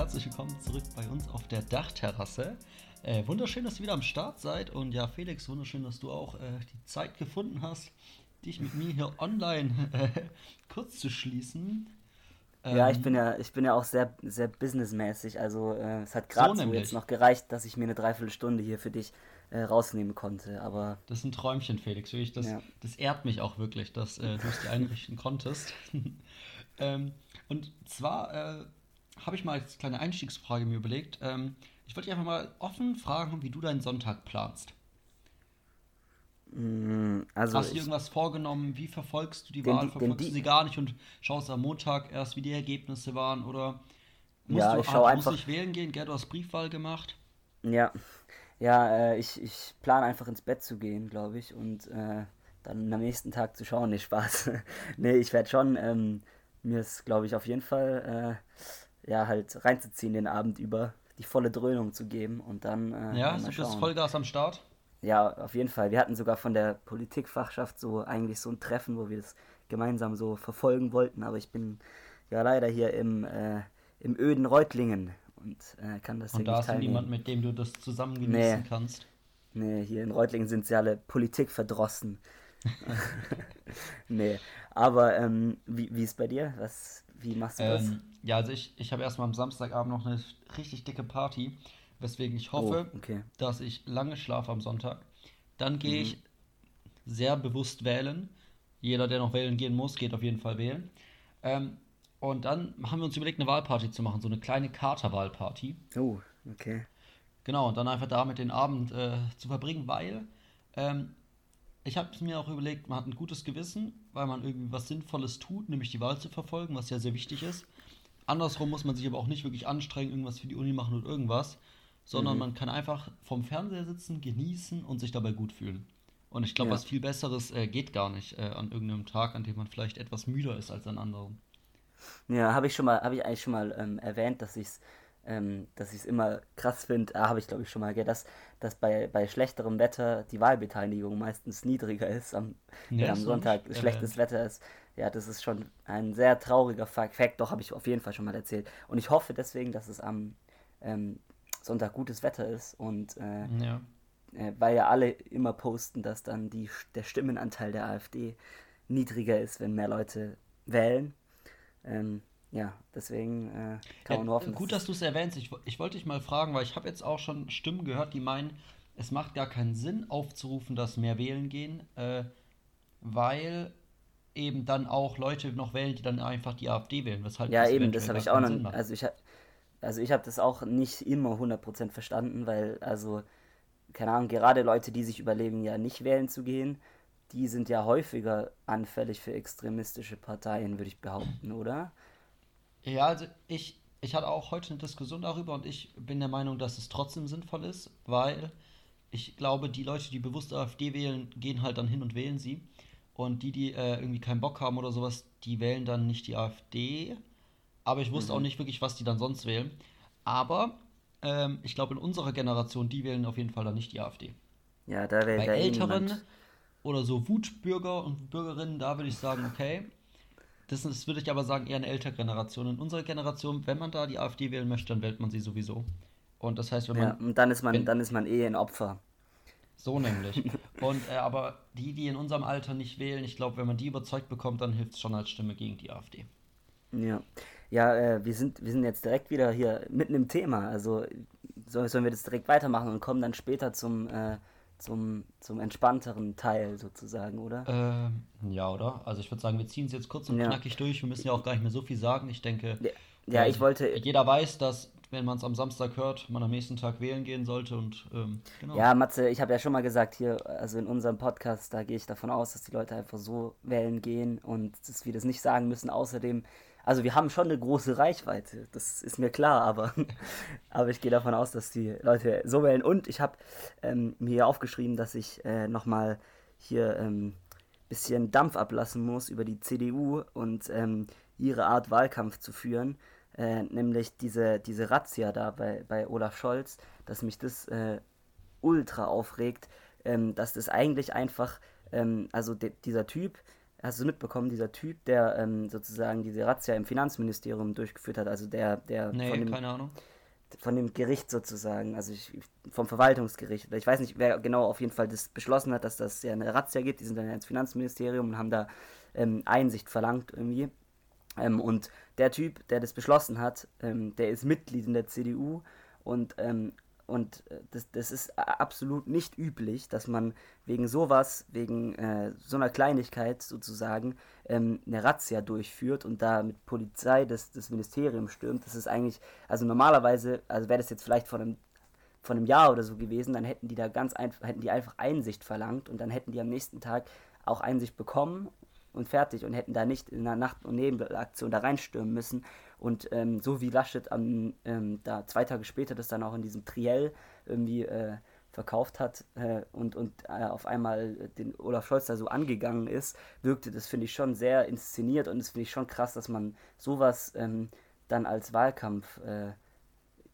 Herzlich willkommen zurück bei uns auf der Dachterrasse. Äh, wunderschön, dass ihr wieder am Start seid und ja, Felix, wunderschön, dass du auch äh, die Zeit gefunden hast, dich mit mir hier online äh, kurz zu schließen. Ähm, ja, ich bin ja, ich bin ja auch sehr, sehr businessmäßig. Also äh, es hat gerade so, so jetzt noch gereicht, dass ich mir eine Dreiviertelstunde hier für dich äh, rausnehmen konnte. Aber das ist ein Träumchen, Felix. Wirklich, das, ja. das ehrt mich auch wirklich, dass äh, du es dir einrichten konntest. ähm, und zwar habe ich mal als kleine Einstiegsfrage mir überlegt. Ähm, ich wollte dich einfach mal offen fragen, wie du deinen Sonntag planst. Mm, also Hast du irgendwas vorgenommen? Wie verfolgst du die Wahl? Verfolgst du sie gar nicht und schaust am Montag erst, wie die Ergebnisse waren? Oder musst ja, du ich schau ah, einfach... nicht wählen gehen? Gerd, du hast Briefwahl gemacht. Ja, ja äh, ich, ich plane einfach ins Bett zu gehen, glaube ich, und äh, dann am nächsten Tag zu schauen. Nicht Spaß. nee, ich werde schon, ähm, mir ist, glaube ich, auf jeden Fall, äh, ja, halt reinzuziehen den Abend über, die volle Dröhnung zu geben und dann. Äh, ja, du bist Vollgas am Start? Ja, auf jeden Fall. Wir hatten sogar von der Politikfachschaft so eigentlich so ein Treffen, wo wir das gemeinsam so verfolgen wollten, aber ich bin ja leider hier im, äh, im öden Reutlingen und äh, kann das und hier nicht teilnehmen. Und da ist niemand, mit dem du das zusammen genießen nee. kannst? Nee, hier in Reutlingen sind sie alle Politik verdrossen. nee, aber ähm, wie, wie ist bei dir? Was, wie machst du das? Ja, also ich, ich habe erstmal am Samstagabend noch eine richtig dicke Party weswegen ich hoffe, oh, okay. dass ich lange schlafe am Sonntag. Dann gehe mhm. ich sehr bewusst wählen. Jeder, der noch wählen gehen muss, geht auf jeden Fall wählen. Ähm, und dann haben wir uns überlegt, eine Wahlparty zu machen, so eine kleine Katerwahlparty. Oh, okay. Genau, und dann einfach damit den Abend äh, zu verbringen, weil ähm, ich habe mir auch überlegt, man hat ein gutes Gewissen, weil man irgendwie was Sinnvolles tut, nämlich die Wahl zu verfolgen, was ja sehr wichtig ist. Andersrum muss man sich aber auch nicht wirklich anstrengen, irgendwas für die Uni machen oder irgendwas, sondern mhm. man kann einfach vom Fernseher sitzen, genießen und sich dabei gut fühlen. Und ich glaube, ja. was viel Besseres äh, geht gar nicht äh, an irgendeinem Tag, an dem man vielleicht etwas müder ist als an anderen. Ja, habe ich schon mal, habe ich eigentlich schon mal ähm, erwähnt, dass ich es ähm, dass ich es immer krass finde, ah, habe ich glaube ich schon mal, gell, dass, dass bei, bei schlechterem Wetter die Wahlbeteiligung meistens niedriger ist, am, ja, wenn am Sonntag schlechtes äh, Wetter ist. Ja, das ist schon ein sehr trauriger Fakt, doch habe ich auf jeden Fall schon mal erzählt. Und ich hoffe deswegen, dass es am ähm, Sonntag gutes Wetter ist und äh, ja. Äh, weil ja alle immer posten, dass dann die, der Stimmenanteil der AfD niedriger ist, wenn mehr Leute wählen. Ähm, ja, deswegen äh, kann man ja, hoffen. Gut, dass du es erwähnst. Ich, ich wollte dich mal fragen, weil ich habe jetzt auch schon Stimmen gehört, die meinen, es macht gar keinen Sinn aufzurufen, dass mehr wählen gehen, äh, weil eben dann auch Leute noch wählen, die dann einfach die AfD wählen. Weshalb ja, eben, das habe ich auch noch. Also ich habe also ich habe das auch nicht immer 100% verstanden, weil, also, keine Ahnung, gerade Leute, die sich überlegen, ja nicht wählen zu gehen, die sind ja häufiger anfällig für extremistische Parteien, würde ich behaupten, oder? Ja, also ich, ich hatte auch heute eine Diskussion darüber und ich bin der Meinung, dass es trotzdem sinnvoll ist, weil ich glaube, die Leute, die bewusst AfD wählen, gehen halt dann hin und wählen sie. Und die, die äh, irgendwie keinen Bock haben oder sowas, die wählen dann nicht die AfD, aber ich wusste mhm. auch nicht wirklich, was die dann sonst wählen. Aber ähm, ich glaube, in unserer Generation, die wählen auf jeden Fall dann nicht die AfD. Ja, da wäre Bei Älteren niemand. oder so Wutbürger und Bürgerinnen, da würde ich sagen, okay. Das, das würde ich aber sagen, eher eine ältere Generation. In unserer Generation, wenn man da die AfD wählen möchte, dann wählt man sie sowieso. Und das heißt, wenn man. Ja, und dann ist man, wenn, dann ist man eh ein Opfer. So nämlich. und äh, aber die, die in unserem Alter nicht wählen, ich glaube, wenn man die überzeugt bekommt, dann hilft es schon als Stimme gegen die AfD. Ja. Ja, äh, wir, sind, wir sind jetzt direkt wieder hier mitten im Thema. Also sollen wir das direkt weitermachen und kommen dann später zum, äh, zum, zum entspannteren Teil sozusagen, oder? Ähm, ja, oder? Also ich würde sagen, wir ziehen es jetzt kurz und ja. knackig durch. Wir müssen ja auch gar nicht mehr so viel sagen. Ich denke, ja, ja ich wollte. Jeder weiß, dass wenn man es am Samstag hört, man am nächsten Tag wählen gehen sollte und ähm, genau. Ja, Matze, ich habe ja schon mal gesagt hier, also in unserem Podcast, da gehe ich davon aus, dass die Leute einfach so wählen gehen und dass wir das nicht sagen müssen. Außerdem also wir haben schon eine große Reichweite, das ist mir klar, aber, aber ich gehe davon aus, dass die Leute so wählen. Und ich habe ähm, mir aufgeschrieben, dass ich äh, nochmal hier ein ähm, bisschen Dampf ablassen muss über die CDU und ähm, ihre Art Wahlkampf zu führen. Äh, nämlich diese, diese Razzia da bei, bei Olaf Scholz, dass mich das äh, ultra aufregt, ähm, dass das eigentlich einfach, ähm, also de, dieser Typ, hast du mitbekommen, dieser Typ, der ähm, sozusagen diese Razzia im Finanzministerium durchgeführt hat, also der, der Nee, von dem, keine Ahnung. von dem Gericht sozusagen, also ich, vom Verwaltungsgericht. Ich weiß nicht, wer genau auf jeden Fall das beschlossen hat, dass das ja eine Razzia gibt. Die sind dann ins Finanzministerium und haben da ähm, Einsicht verlangt irgendwie. Ähm, und der Typ, der das beschlossen hat, ähm, der ist Mitglied in der CDU und, ähm, und äh, das, das ist absolut nicht üblich, dass man wegen sowas, wegen äh, so einer Kleinigkeit sozusagen, ähm, eine Razzia durchführt und da mit Polizei das, das Ministerium stürmt. Das ist eigentlich, also normalerweise, also wäre das jetzt vielleicht von einem von einem Jahr oder so gewesen, dann hätten die da ganz einfach, hätten die einfach Einsicht verlangt und dann hätten die am nächsten Tag auch Einsicht bekommen und fertig und hätten da nicht in einer Nacht- und Nebelaktion da reinstürmen müssen. Und ähm, so wie Laschet am, ähm, da zwei Tage später das dann auch in diesem Triell irgendwie äh, verkauft hat äh, und, und äh, auf einmal den Olaf Scholz da so angegangen ist, wirkte das, finde ich, schon sehr inszeniert und das finde ich schon krass, dass man sowas ähm, dann als Wahlkampf äh,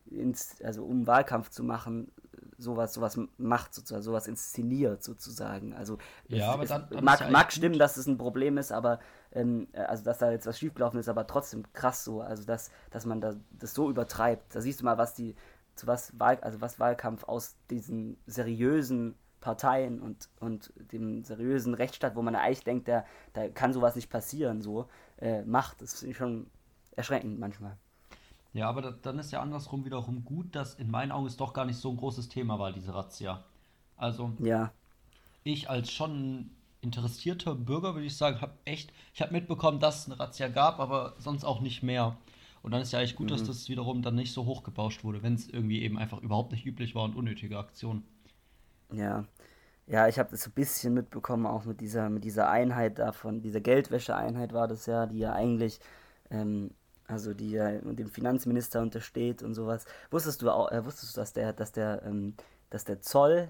ins, also um Wahlkampf zu machen, sowas, sowas macht sozusagen, sowas inszeniert sozusagen. Also Ja, es, aber dann- dann mag, ja mag stimmen, gut. dass es ein Problem ist, aber ähm, äh, also dass da jetzt was schiefgelaufen ist, aber trotzdem krass so, also dass, dass man da das so übertreibt. Da siehst du mal, was die, zu was Wahl, also was Wahlkampf aus diesen seriösen Parteien und, und dem seriösen Rechtsstaat, wo man eigentlich denkt, da, da kann sowas nicht passieren, so, äh, macht. Das finde ich schon erschreckend manchmal. Ja, aber da, dann ist ja andersrum wiederum gut, dass in meinen Augen es doch gar nicht so ein großes Thema war, diese Razzia. Also Ja, ich als schon interessierter Bürger würde ich sagen, habe echt, ich habe mitbekommen, dass es eine Razzia gab, aber sonst auch nicht mehr. Und dann ist ja eigentlich gut, dass das wiederum dann nicht so hochgebauscht wurde, wenn es irgendwie eben einfach überhaupt nicht üblich war und unnötige Aktion. Ja, ja, ich habe das so ein bisschen mitbekommen, auch mit dieser, mit dieser Einheit davon, dieser Geldwäscheeinheit war das ja, die ja eigentlich, ähm, also die ja dem Finanzminister untersteht und sowas. Wusstest du auch, äh, wusstest du, dass der, dass der, ähm, dass der Zoll,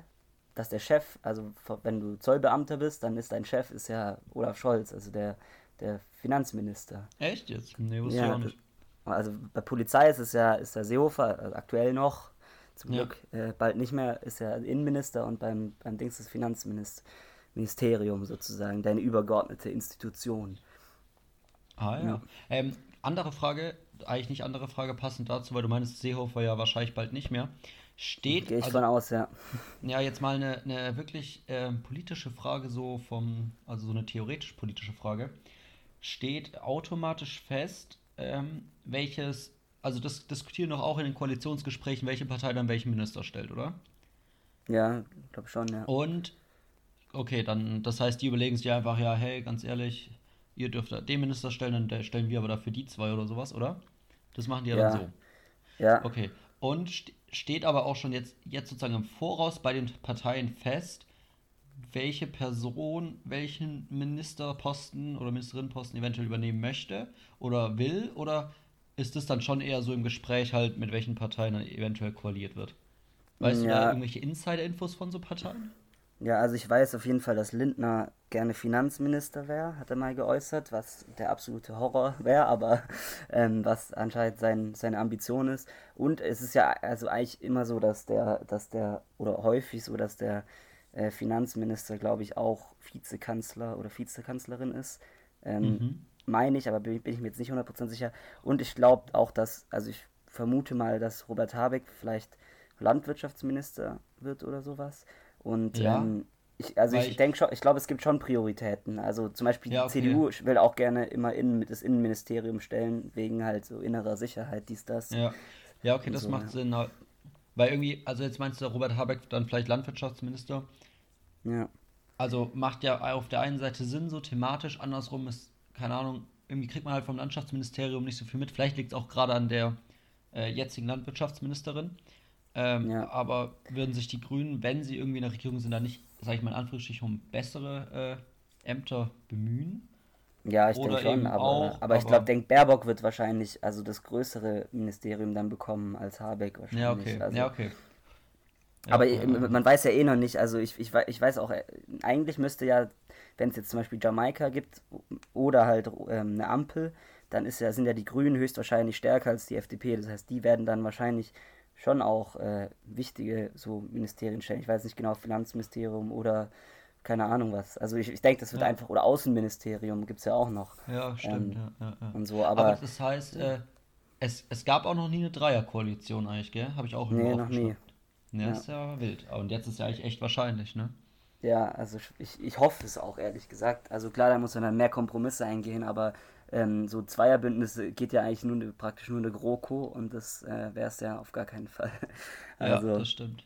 dass der Chef, also wenn du Zollbeamter bist, dann ist dein Chef ist ja Olaf Scholz, also der, der Finanzminister. Echt jetzt? Nee, wusste ich Ja, auch das, nicht. also bei Polizei ist es ja, ist der Seehofer äh, aktuell noch, zum Ja. Glück, äh, bald nicht mehr, ist er Innenminister und beim, beim Dings das Finanzministerium sozusagen, deine übergeordnete Institution. Ah ja. Ja. Ähm, andere Frage, eigentlich nicht andere Frage passend dazu, weil du meinst, Seehofer ja wahrscheinlich bald nicht mehr. Steht, Gehe ich also von aus, ja. Ja, jetzt mal eine, eine wirklich ähm, politische Frage, so vom, also so eine theoretisch-politische Frage. Steht automatisch fest, ähm, welches, also das diskutieren doch auch in den Koalitionsgesprächen, welche Partei dann welchen Minister stellt, oder? Ja, glaube schon, ja. Und, okay, dann, das heißt, die überlegen sich einfach, ja, hey, ganz ehrlich, ihr dürft da den Minister stellen, dann stellen wir aber dafür die zwei oder sowas, oder? Das machen die ja, Ja. dann so. Ja, Okay. Und st steht aber auch schon jetzt, jetzt sozusagen im Voraus bei den Parteien fest, welche Person welchen Ministerposten oder Ministerinnenposten eventuell übernehmen möchte oder will? Oder ist es dann schon eher so im Gespräch halt, mit welchen Parteien dann eventuell koaliert wird? Weißt du da Ja. irgendwelche Insider-Infos von so Parteien? Ja, also ich weiß auf jeden Fall, dass Lindner gerne Finanzminister wäre, hat er mal geäußert, was der absolute Horror wäre, aber ähm, was anscheinend sein, seine Ambition ist. Und es ist ja also eigentlich immer so, dass der, dass der, oder häufig so, dass der äh, Finanzminister, glaube ich, auch Vizekanzler oder Vizekanzlerin ist. Ähm, Mhm. Meine ich, aber bin, bin ich mir jetzt nicht 100% sicher. Und ich glaube auch, dass, also ich vermute mal, dass Robert Habeck vielleicht Landwirtschaftsminister wird oder sowas. Und Ja, ähm, ich, also weil ich denke schon, ich glaube, es gibt schon Prioritäten. Also zum Beispiel Ja, die okay. CDU will auch gerne immer in, das Innenministerium stellen, wegen halt so innerer Sicherheit, dies, das. Ja. Ja, okay, das so, macht ja. Sinn. Weil irgendwie, also jetzt meinst du Robert Habeck dann vielleicht Landwirtschaftsminister? Ja. Also macht ja auf der einen Seite Sinn, so thematisch, andersrum ist, keine Ahnung, irgendwie kriegt man halt vom Landschaftsministerium nicht so viel mit. Vielleicht liegt es auch gerade an der äh, jetzigen Landwirtschaftsministerin. Ähm, Ja. Aber würden sich die Grünen, wenn sie irgendwie in der Regierung sind, da nicht, sag ich mal in Anführungsstrichen, um bessere äh, Ämter bemühen? Ja, ich denke schon, aber, auch, aber ich aber- glaube, denk Baerbock wird wahrscheinlich also das größere Ministerium dann bekommen als Habeck wahrscheinlich. Ja, okay. Also, ja, okay. Ja, Aber okay, äh, man weiß ja eh noch nicht, also ich, ich, ich weiß auch, äh, eigentlich müsste ja, wenn es jetzt zum Beispiel Jamaika gibt oder halt ähm, eine Ampel, dann ist ja, sind ja die Grünen höchstwahrscheinlich stärker als die FDP. Das heißt, die werden dann wahrscheinlich schon auch äh, wichtige so Ministerien stellen. Ich weiß nicht genau, Finanzministerium oder keine Ahnung was. Also ich, ich denke, das wird Ja. einfach, oder Außenministerium gibt es ja auch noch. Ja, stimmt, Ähm, ja, ja. Und so, Aber, aber das heißt, äh, es, es gab auch noch nie eine Dreierkoalition eigentlich, gell? Habe ich auch nee, noch nie. Ja. ist ja wild. Und jetzt ist ja eigentlich echt wahrscheinlich, ne? Ja, also ich, ich hoffe es auch, ehrlich gesagt. Also klar, da muss man dann mehr Kompromisse eingehen, aber ähm, so Zweierbündnisse geht ja eigentlich nur eine, praktisch nur eine GroKo und das äh, wäre es ja auf gar keinen Fall. Ja, Also, das stimmt.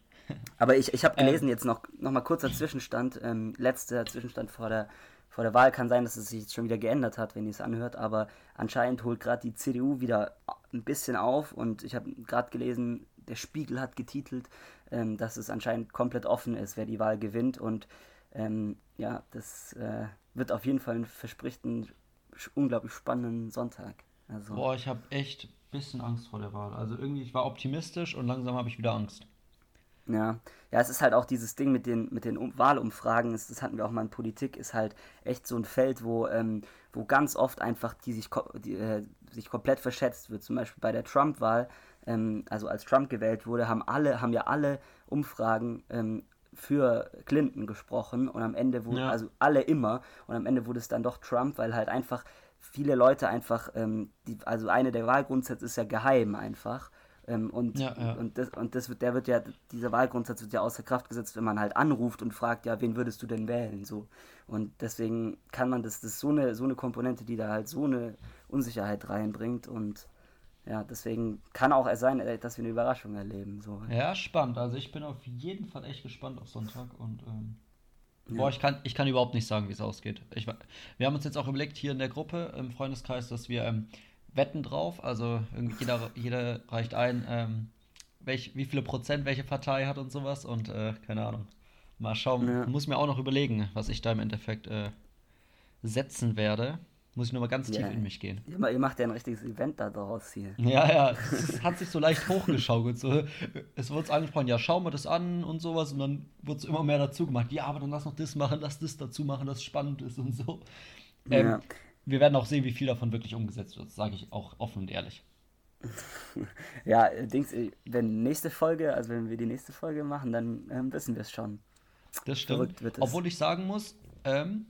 aber ich, ich habe Ähm. gelesen, jetzt noch, noch mal kurzer Zwischenstand, ähm, letzter Zwischenstand vor der, vor der Wahl. Kann sein, dass es sich jetzt schon wieder geändert hat, wenn ihr es anhört, aber anscheinend holt gerade die CDU wieder ein bisschen auf und ich habe gerade gelesen, der Spiegel hat getitelt, ähm, dass es anscheinend komplett offen ist, wer die Wahl gewinnt und ähm, ja, das äh, wird auf jeden Fall ein verspricht sch- unglaublich spannenden Sonntag. Also, Boah, ich habe echt ein bisschen Angst vor der Wahl. Also irgendwie, ich war optimistisch und langsam habe ich wieder Angst. Ja, ja, es ist halt auch dieses Ding mit den, mit den um Wahlumfragen, das, das hatten wir auch mal in Politik, ist halt echt so ein Feld, wo, ähm, wo ganz oft einfach die sich, ko- die, äh, sich komplett verschätzt wird. Zum Beispiel bei der Trump-Wahl, ähm, also als Trump gewählt wurde, haben alle, haben ja alle Umfragen ähm, für Clinton gesprochen und am Ende wurde, Ja. also alle immer, und am Ende wurde es dann doch Trump, weil halt einfach viele Leute einfach, ähm, die, also eine der Wahlgrundsätze ist ja geheim einfach. Ähm, und, Ja, ja. und das, und das wird, der wird ja, dieser Wahlgrundsatz wird ja außer Kraft gesetzt, wenn man halt anruft und fragt, ja, wen würdest du denn wählen? So. Und deswegen kann man das, das ist so eine, so eine Komponente, die da halt so eine Unsicherheit reinbringt und ja, deswegen kann auch sein, äh, dass wir eine Überraschung erleben. So. Ja, spannend. Also ich bin auf jeden Fall echt gespannt auf Sonntag und ähm, Ja. boah, ich kann, ich kann überhaupt nicht sagen, wie es ausgeht. Ich, wir haben uns jetzt auch überlegt hier in der Gruppe im Freundeskreis, dass wir ähm, wetten drauf. Also irgendwie jeder, jeder reicht ein, ähm, welch, wie viele Prozent welche Partei hat und sowas und äh, keine Ahnung. Mal schauen. Ja. Muss mir auch noch überlegen, was ich da im Endeffekt äh, setzen werde. Muss ich nochmal ganz tief Ja. in mich gehen. Ihr, ma- ihr macht ja ein richtiges Event da draus hier. Ja, ja, es hat sich so leicht hochgeschaukelt. So. Es wurde angesprochen, ja, schauen wir das an und sowas. Und dann wurde es immer mehr dazu gemacht. Ja, aber dann lass noch das machen, lass das dazu machen, das spannend ist und so. Ähm, Ja. Wir werden auch sehen, wie viel davon wirklich umgesetzt wird. Sage ich auch offen und ehrlich. Ja, Dings, äh, wenn nächste Folge, also wenn wir die nächste Folge machen, dann ähm, wissen wir es schon. Das stimmt. Wird. Obwohl ich sagen muss, ähm,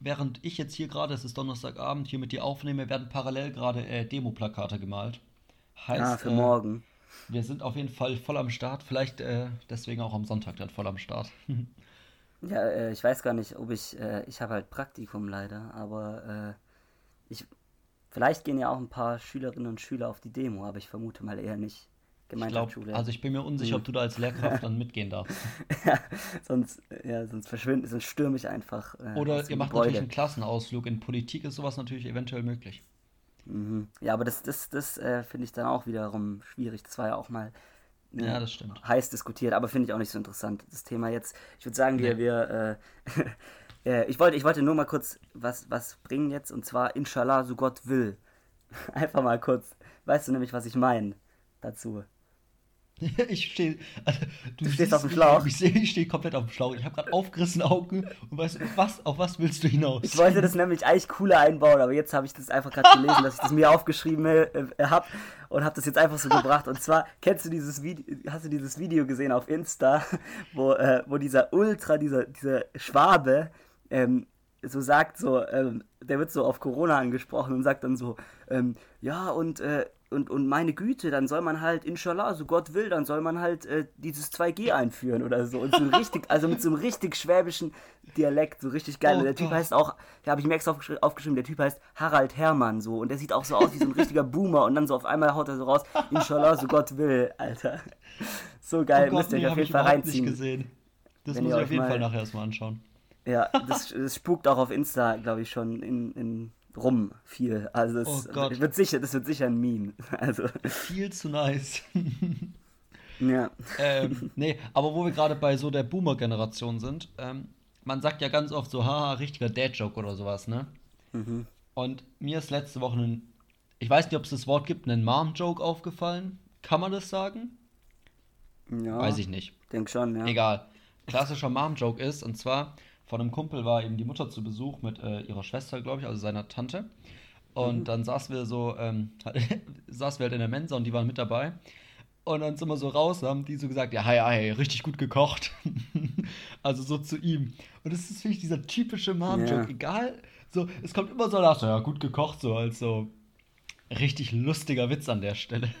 während ich jetzt hier gerade, es ist Donnerstagabend, hier mit dir aufnehme, werden parallel gerade äh, Demo-Plakate gemalt. Heißt, ah, für äh, morgen. wir sind auf jeden Fall voll am Start. Vielleicht äh, deswegen auch am Sonntag dann voll am Start. Ja, äh, ich weiß gar nicht, ob ich, äh, ich habe halt Praktikum leider, aber äh, ich, vielleicht gehen ja auch ein paar Schülerinnen und Schüler auf die Demo, aber ich vermute mal eher nicht. Gemeinschaftsschule. also ich bin mir unsicher, ob du da als Lehrkraft dann mitgehen darfst. ja, sonst, ja, sonst verschwinde, sonst stürme ich einfach. Äh, Oder ihr macht Gebäude. natürlich einen Klassenausflug. In Politik ist sowas natürlich eventuell möglich. Mhm. Ja, aber das, das, das äh, finde ich dann auch wiederum schwierig. Das war ja auch mal äh, Ja, das stimmt. heiß diskutiert, aber finde ich auch nicht so interessant, das Thema jetzt. Ich würde sagen, wir, Nee. wir äh, äh, ich, wollte, ich wollte nur mal kurz was, was bringen jetzt, und zwar Inshallah, so Gott will. Einfach mal kurz. Weißt du nämlich, was ich meine dazu? Ich stehe. Also, du stehst siehst auf dem Schlauch. Ich, ich stehe komplett auf dem Schlauch. Ich habe gerade aufgerissene Augen und weißt du, was, auf was willst du hinaus? Ich wollte das nämlich eigentlich cooler einbauen, aber jetzt habe ich das einfach gerade gelesen, dass ich das mir aufgeschrieben äh, habe und habe das jetzt einfach so gebracht. Und zwar, kennst du dieses Video, hast du dieses Video gesehen auf Insta, wo, äh, wo dieser Ultra, dieser, dieser Schwabe, ähm, so sagt so, ähm, der wird so auf Corona angesprochen und sagt dann so, ähm, ja und, äh, und, und meine Güte, dann soll man halt, inshallah, so Gott will, dann soll man halt äh, dieses 2G einführen oder so. Und so richtig, also mit so einem richtig schwäbischen Dialekt, so richtig geil. Oh und der Typ Gott. heißt auch, da habe ich mir extra aufgeschri aufgeschrieben, der Typ heißt Harald Hermann so. Und der sieht auch so aus wie so ein richtiger Boomer. Und dann so auf einmal haut er so raus, inshallah, so Gott will, Alter. So geil, oh Gott, müsst ihr nee, euch auf jeden Fall überhaupt nicht reinziehen. gesehen. Das muss ich auf jeden mal- Fall nachher erstmal anschauen. Ja, das, das spukt auch auf Insta, glaube ich, schon in, in rum viel. Also das Oh Gott. wird sicher, das wird sicher ein Meme. Also, Viel zu nice. ja. ähm, nee, aber wo wir gerade bei so der Boomer-Generation sind, ähm, man sagt ja ganz oft so, haha, richtiger Dad-Joke oder sowas, ne? Mhm. Und mir ist letzte Woche ein, ich weiß nicht, ob es das Wort gibt, ein Mom-Joke aufgefallen. Kann man das sagen? ja. Weiß ich nicht. Denk schon, ja. Egal. Klassischer Mom-Joke ist, und zwar von einem Kumpel war eben die Mutter zu Besuch mit äh, ihrer Schwester, glaube ich, also seiner Tante. Und dann saßen wir so, ähm, saßen wir halt in der Mensa und die waren mit dabei. Und dann sind wir so raus, haben die so gesagt, ja, hi, hi, richtig gut gekocht. Also so zu ihm. Und das ist, finde ich, dieser typische Mom-Joke. Ja. Egal, so, es kommt immer so nach, so, ja, gut gekocht, so als so richtig lustiger Witz an der Stelle.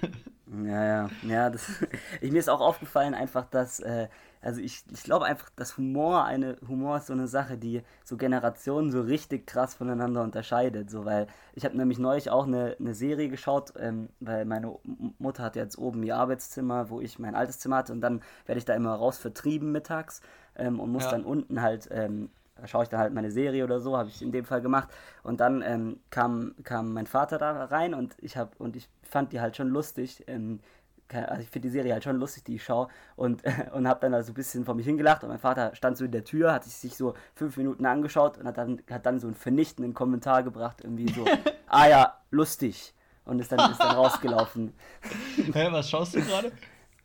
Ja, ja, ja, das, ich, mir ist auch aufgefallen einfach, dass, äh, also ich, ich glaube einfach, dass Humor eine, Humor ist so eine Sache, die so Generationen so richtig krass voneinander unterscheidet, so, weil ich habe nämlich neulich auch eine, eine Serie geschaut, ähm, weil meine Mutter hat jetzt oben ihr Arbeitszimmer, wo ich mein altes Zimmer hatte und dann werde ich da immer raus vertrieben mittags ähm, und muss ja. dann unten halt ähm, da schaue ich dann halt meine Serie oder so, habe ich in dem Fall gemacht. Und dann ähm, kam, kam mein Vater da rein und ich habe und ich fand die halt schon lustig. Ähm, also ich finde die Serie halt schon lustig, die ich schaue und, und habe dann also ein bisschen vor mich hingelacht und mein Vater stand so in der Tür, hat sich so fünf Minuten angeschaut und hat dann, hat dann so einen vernichtenden Kommentar gebracht, irgendwie so, ah ja, lustig und ist dann, ist dann rausgelaufen. Hä, was schaust du gerade?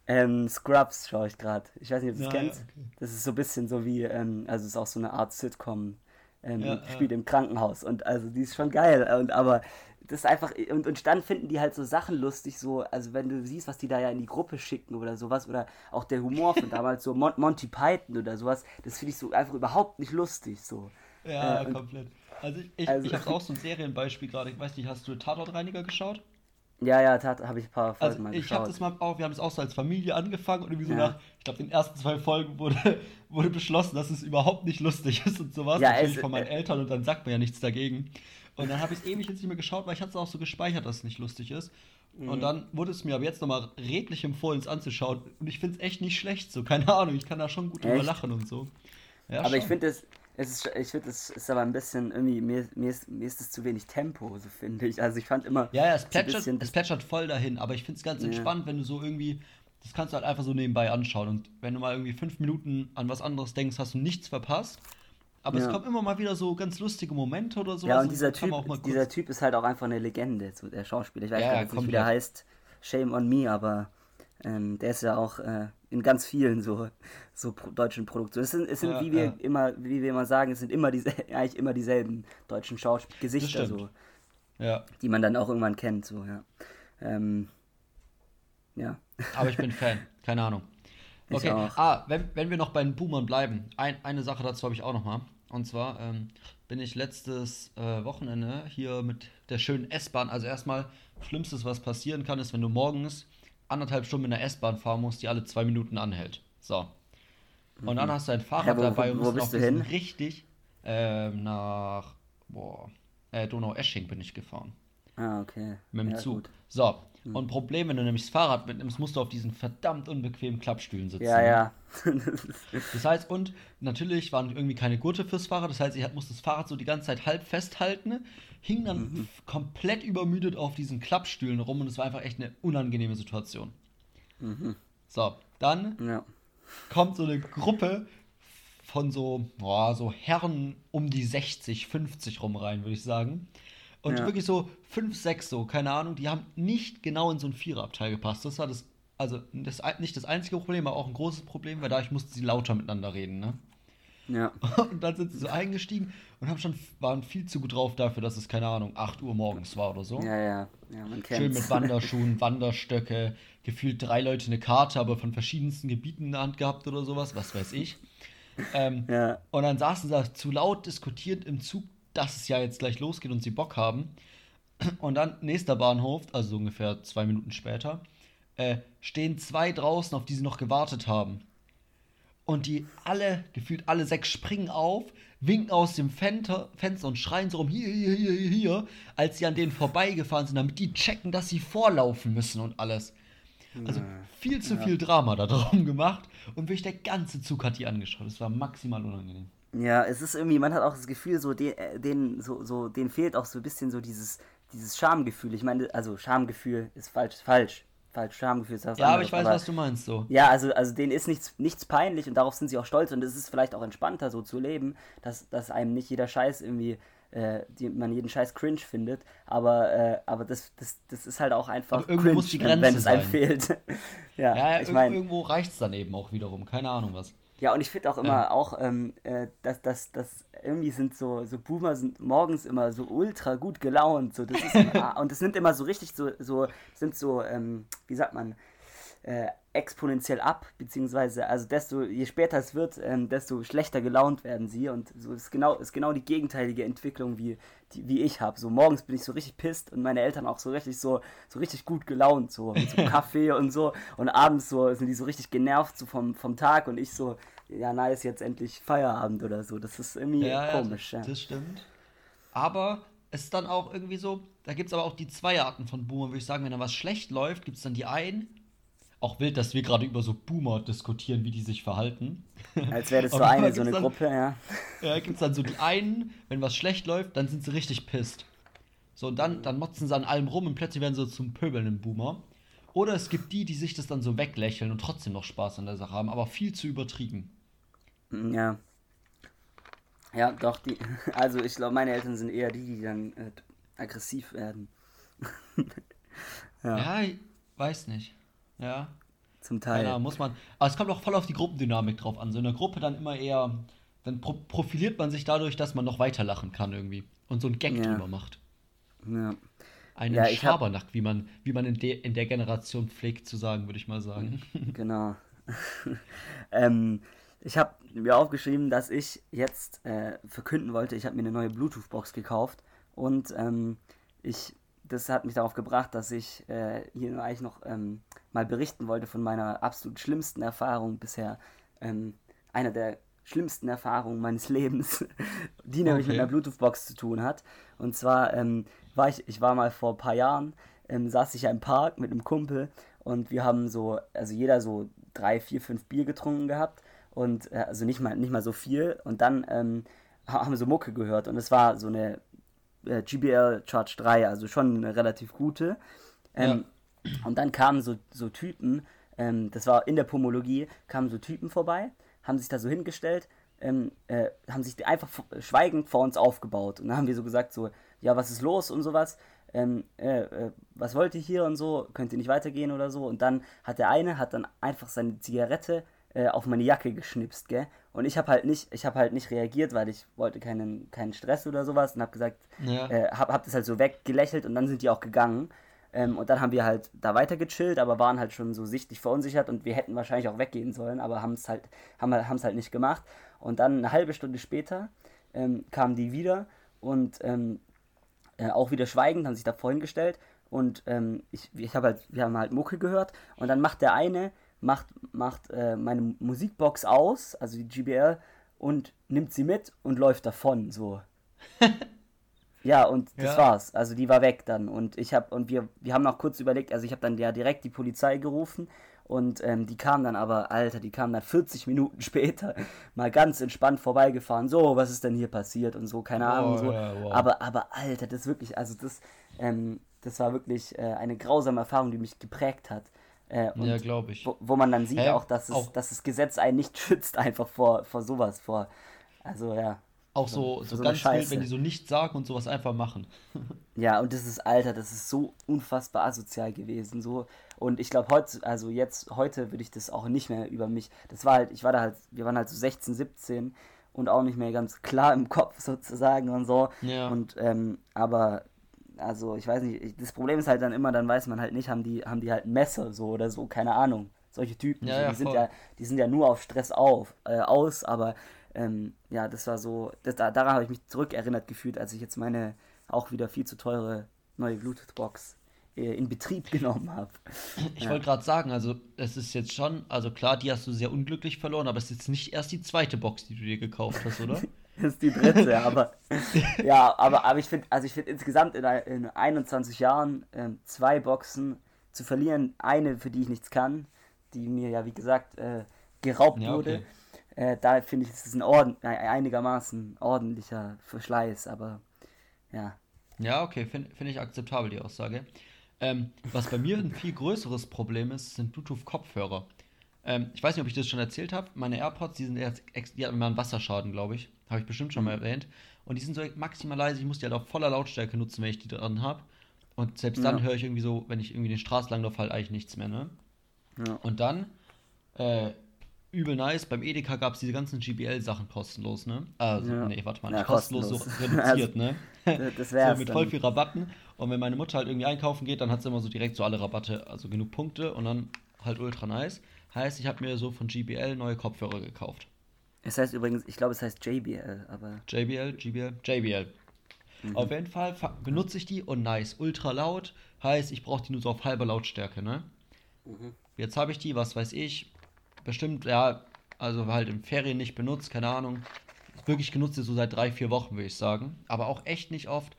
Ähm, Scrubs schaue ich gerade. Ich weiß nicht, ob du es ja, kennst. Ja, okay. Das ist so ein bisschen so wie, ähm, also es ist auch so eine Art Sitcom. Ähm, ja, spielt im Krankenhaus und also die ist schon geil. Und aber das ist einfach, und, und dann finden die halt so Sachen lustig, so, also wenn du siehst, was die da ja in die Gruppe schicken oder sowas, oder auch der Humor von damals, so Mon Monty Python oder sowas, das finde ich so einfach überhaupt nicht lustig. So. Ja, äh, komplett. Also ich, ich, also, ich habe auch so ein Serienbeispiel gerade, ich weiß nicht, hast du Tatortreiniger geschaut? Ja, ja, habe ich ein paar Folgen also mal ich geschaut. Ich habe das mal auch, wir haben es auch so als Familie angefangen und irgendwie so ja. nach, ich glaube, den ersten zwei Folgen wurde, wurde beschlossen, dass es überhaupt nicht lustig ist und sowas. Ja, Natürlich es, von meinen äh, Eltern und dann sagt man ja nichts dagegen. Und dann habe ich es ewig jetzt nicht mehr geschaut, weil ich hatte es auch so gespeichert, dass es nicht lustig ist. Mhm. Und dann wurde es mir aber jetzt nochmal redlich empfohlen, es anzuschauen. Und ich finde es echt nicht schlecht, so, keine Ahnung, ich kann da schon gut echt? drüber lachen und so. Ja, aber schon. ich finde es, es ist, ich finde, es ist aber ein bisschen irgendwie, mir, mir, ist, mir ist es zu wenig Tempo, so finde ich. Also ich fand immer. Ja, ja, es plätschert, es plätschert voll dahin, aber ich finde es ganz ja. entspannt, wenn du so irgendwie. Das kannst du halt einfach so nebenbei anschauen. Und wenn du mal irgendwie fünf Minuten an was anderes denkst, hast du nichts verpasst. Aber ja. es kommen immer mal wieder so ganz lustige Momente oder so. Ja, und dieser Typ, dieser Typ ist halt auch einfach eine Legende, der Schauspieler. Ich weiß ja, gar nicht, wie der heißt. Shame on me, aber ähm, der ist ja auch äh, in ganz vielen so, so deutschen Produktionen. Es sind, es sind ja, wie wir ja. immer, wie wir immer sagen, es sind immer diese, eigentlich immer dieselben deutschen Schauspielgesichter, so, ja. die man dann auch irgendwann kennt, so, ja. Ähm, ja. Aber ich bin Fan, keine Ahnung. Okay, ah, wenn, wenn wir noch bei den Boomern bleiben, ein, eine Sache dazu habe ich auch noch mal. Und zwar ähm, bin ich letztes äh, Wochenende hier mit der schönen S-Bahn. Also erstmal, Schlimmstes, was passieren kann, ist, wenn du morgens anderthalb Stunden in der S-Bahn fahren musst, die alle zwei Minuten anhält. So. Und dann mhm. hast du ein Fahrrad ja, wo, dabei und musst auf hin? richtig ähm, nach boah, äh, Donau-Esching bin ich gefahren. Ah, okay. Mit dem ja, Zug. Gut. So, hm. und Problem, wenn du nämlich das Fahrrad mitnimmst, musst du auf diesen verdammt unbequemen Klappstühlen sitzen. Ja, ja. das heißt, und natürlich waren irgendwie keine Gurte fürs Fahrrad, das heißt, ich musste das Fahrrad so die ganze Zeit halb festhalten, hing dann mhm. komplett übermüdet auf diesen Klappstühlen rum und es war einfach echt eine unangenehme Situation. Mhm. So, dann ja. kommt so eine Gruppe von so, boah, so Herren um die 60, 50 rum rein, würde ich sagen. Und ja. wirklich so 5, 6 so, keine Ahnung, die haben nicht genau in so ein Viererabteil gepasst. Das war das, also das, nicht das einzige Problem, aber auch ein großes Problem, weil dadurch mussten sie lauter miteinander reden, ne? Ja. Und dann sind sie so eingestiegen und haben schon, waren viel zu gut drauf dafür, dass es, keine Ahnung, 8 Uhr morgens war oder so. Ja, ja, ja, man kennt's. Schön mit Wanderschuhen, Wanderstöcke, gefühlt drei Leute eine Karte, aber von verschiedensten Gebieten in der Hand gehabt oder sowas, was weiß ich. Ähm, ja. Und dann saßen sie da zu laut diskutierend im Zug, dass es ja jetzt gleich losgeht und sie Bock haben. Und dann nächster Bahnhof, also so ungefähr zwei Minuten später, äh, stehen zwei draußen, auf die sie noch gewartet haben. Und die alle, gefühlt alle sechs, springen auf, winken aus dem Fenster, Fenster und schreien so rum, hier, hier, hier, hier, als sie an denen vorbeigefahren sind, damit die checken, dass sie vorlaufen müssen und alles. Also viel zu ja. viel Drama da drum gemacht und wirklich der ganze Zug hat die angeschaut. Es war maximal unangenehm. Ja, es ist irgendwie, man hat auch das Gefühl, so den, äh, den, so, so, denen fehlt auch so ein bisschen so dieses, dieses Schamgefühl. Ich meine, also Schamgefühl ist falsch, falsch falsch, Schamgefühl ist das Ja, anderes, aber ich weiß, aber, was du meinst so. Ja, also, also denen ist nichts, nichts peinlich und darauf sind sie auch stolz und es ist vielleicht auch entspannter so zu leben, dass, dass einem nicht jeder Scheiß irgendwie, äh, die, man jeden Scheiß cringe findet, aber, äh, aber das, das, das ist halt auch einfach cringe, muss die Grenze wenn es einem fehlt. ja, ja, ich mein, irgendwo reicht es dann eben auch wiederum, keine Ahnung was. Ja, und ich finde auch immer ja. auch, ähm, äh, dass, dass, dass irgendwie sind so, so Boomer sind morgens immer so ultra gut gelaunt. So, das ist, und es sind immer so richtig so, so sind so, ähm, wie sagt man, äh, exponentiell ab, beziehungsweise, also desto, je später es wird, ähm, desto schlechter gelaunt werden sie und so ist genau, ist genau die gegenteilige Entwicklung, wie, die, wie ich habe. So morgens bin ich so richtig pisst und meine Eltern auch so richtig so, so richtig gut gelaunt, so mit so Kaffee und so und abends so sind die so richtig genervt so vom, vom Tag und ich so, ja nice, jetzt endlich Feierabend oder so. Das ist irgendwie Ja, ja, komisch, ja. das stimmt. Aber es ist dann auch irgendwie so, da gibt es aber auch die zwei Arten von Boomer, würde ich sagen. Wenn da was schlecht läuft, gibt es dann die einen, auch wild, dass wir gerade über so Boomer diskutieren, wie die sich verhalten. Als wäre das so eine, so eine dann- Gruppe, ja. Ja, gibt es dann so die einen, wenn was schlecht läuft, dann sind sie richtig pisst. So, und dann, dann motzen sie an allem rum und plötzlich werden sie zum pöbelnden Boomer. Oder es gibt die, die sich das dann so weglächeln und trotzdem noch Spaß an der Sache haben, aber viel zu übertrieben. Ja. Ja, doch, die. Also ich glaube, meine Eltern sind eher die, die dann äh, aggressiv werden. ja, Ja, ich weiß nicht. Ja, zum Teil. Ahnung, muss man. Aber es kommt auch voll auf die Gruppendynamik drauf an. So in der Gruppe dann immer eher, dann pro profiliert man sich dadurch, dass man noch weiter lachen kann irgendwie. Und so einen Gag Ja. drüber macht. Ja. Einen Ja, hab- Schabernack, wie man, wie man in, der in der Generation pflegt zu sagen, würde ich mal sagen. Genau. ähm, ich habe mir aufgeschrieben, dass ich jetzt äh, verkünden wollte, ich habe mir eine neue Bluetooth-Box gekauft und ähm, ich, das hat mich darauf gebracht, dass ich äh, hier eigentlich noch ähm, mal berichten wollte von meiner absolut schlimmsten Erfahrung bisher. Ähm, einer der schlimmsten Erfahrungen meines Lebens, die nämlich mit Okay. einer Bluetooth-Box zu tun hat. Und zwar ähm, war ich, ich war mal vor ein paar Jahren, ähm, saß ich ja im Park mit einem Kumpel und wir haben so, also jeder so drei, vier, fünf Bier getrunken gehabt und äh, also nicht mal, nicht mal so viel und dann ähm, ha- haben wir so Mucke gehört und es war so eine äh, GBL Charge 3, also schon eine relativ gute. Ähm, Und dann kamen so, so Typen, ähm, das war in der Pomologie, kamen so Typen vorbei, haben sich da so hingestellt, ähm, äh, haben sich einfach schweigend vor uns aufgebaut. Und dann haben wir so gesagt, so, ja, was ist los und sowas. Ähm, äh, äh, was wollt ihr hier und so, könnt ihr nicht weitergehen oder so. Und dann hat der eine, hat dann einfach seine Zigarette äh, auf meine Jacke geschnipst, gell. Und ich habe halt nicht, ich habe halt nicht reagiert, weil ich wollte keinen, keinen Stress oder sowas und habe gesagt, Ja. äh, hab, hab das halt so weggelächelt und dann sind die auch gegangen. Ähm, und dann haben wir halt da weiter gechillt, aber waren halt schon so sichtlich verunsichert und wir hätten wahrscheinlich auch weggehen sollen, aber haben es halt, haben es halt nicht gemacht. Und dann eine halbe Stunde später ähm, kamen die wieder und ähm, äh, auch wieder schweigend, haben sich da vorhin gestellt und ähm, ich, ich habe halt, wir haben halt Mucke gehört und dann macht der eine, macht, macht äh, meine Musikbox aus, also die GBL, und nimmt sie mit und läuft davon, so. Ja, und das Ja. war's. Also die war weg dann. Und ich habe und wir, wir haben noch kurz überlegt, also ich habe dann ja direkt die Polizei gerufen und ähm, die kam dann aber, Alter, die kam dann 40 Minuten später mal ganz entspannt vorbeigefahren. So, was ist denn hier passiert und so, keine Ahnung. Oh, so. ja, wow. Aber, aber Alter, das wirklich, also das, ähm, das war wirklich äh, eine grausame Erfahrung, die mich geprägt hat. Äh, Ja, glaube ich. wo, wo man dann sieht Hä? auch, dass es, Auch- dass das Gesetz einen nicht schützt, einfach vor, vor sowas, vor. Also ja. Auch so, so so ganz wild, wenn die so nichts sagen und sowas einfach machen. Ja, und das ist, Alter, das ist so unfassbar asozial gewesen. So. Und ich glaube, heute, also jetzt, heute würde ich das auch nicht mehr über mich. Das war halt, ich war da halt, wir waren halt so 16, 17 und auch nicht mehr ganz klar im Kopf sozusagen und so. Ja. Und, ähm, aber, also, ich weiß nicht, ich, das Problem ist halt dann immer, dann weiß man halt nicht, haben die, haben die halt ein Messer so oder so, keine Ahnung. Solche Typen, Ja, ja, die sind ja, die sind ja nur auf Stress auf, äh, aus, aber ähm, ja, das war so, das, da, daran habe ich mich zurückerinnert gefühlt, als ich jetzt meine auch wieder viel zu teure neue Bluetooth-Box äh, in Betrieb genommen habe. Ich wollte gerade sagen, also es ist jetzt schon, also klar, die hast du sehr unglücklich verloren, aber es ist jetzt nicht erst die zweite Box, die du dir gekauft hast, oder? Das ist die dritte, aber ja, aber, aber ich finde, also ich finde insgesamt in, in 21 Jahren ähm, zwei Boxen zu verlieren, eine, für die ich nichts kann, die mir ja wie gesagt äh, geraubt Ja, wurde, okay. äh, da finde ich, es ist ein ein einigermaßen ordentlicher Verschleiß, aber ja. Ja, okay, finde find ich akzeptabel, die Aussage. Ähm, was bei mir ein viel größeres Problem ist, sind Bluetooth-Kopfhörer. Ähm, ich weiß nicht, ob ich das schon erzählt habe. Meine AirPods, die sind jetzt, die hatten mal einen Wasserschaden, glaube ich. Habe ich bestimmt schon mal erwähnt. Und die sind so maximal leise. Ich muss die halt auf voller Lautstärke nutzen, wenn ich die dran habe. Und selbst dann Ja. höre ich irgendwie so, wenn ich irgendwie den Straßen lang laufe, halt eigentlich nichts mehr, ne? Ja. Und dann, äh, übel nice, beim Edeka gab es diese ganzen GBL-Sachen kostenlos, ne? Also, Ja. nee, warte mal, nicht kostenlos, so kostenlos. reduziert, ne? Das- das so wär's mit dann. voll viel Rabatten. Und wenn meine Mutter halt irgendwie einkaufen geht, dann hat sie immer so direkt so alle Rabatte, also genug Punkte und dann halt ultra nice. Heißt, ich habe mir so von GBL neue Kopfhörer gekauft. Es heißt übrigens, ich glaube, es heißt JBL, aber. JBL, GBL, JBL. Mhm. Auf jeden Fall benutze ich die und nice, ultra laut. Heißt, ich brauche die nur so auf halber Lautstärke, ne? Mhm. Jetzt habe ich die, was weiß ich, bestimmt, ja, also halt in Ferien nicht benutzt, keine Ahnung. Wirklich genutzt so seit drei, vier Wochen, würde ich sagen. Aber auch echt nicht oft.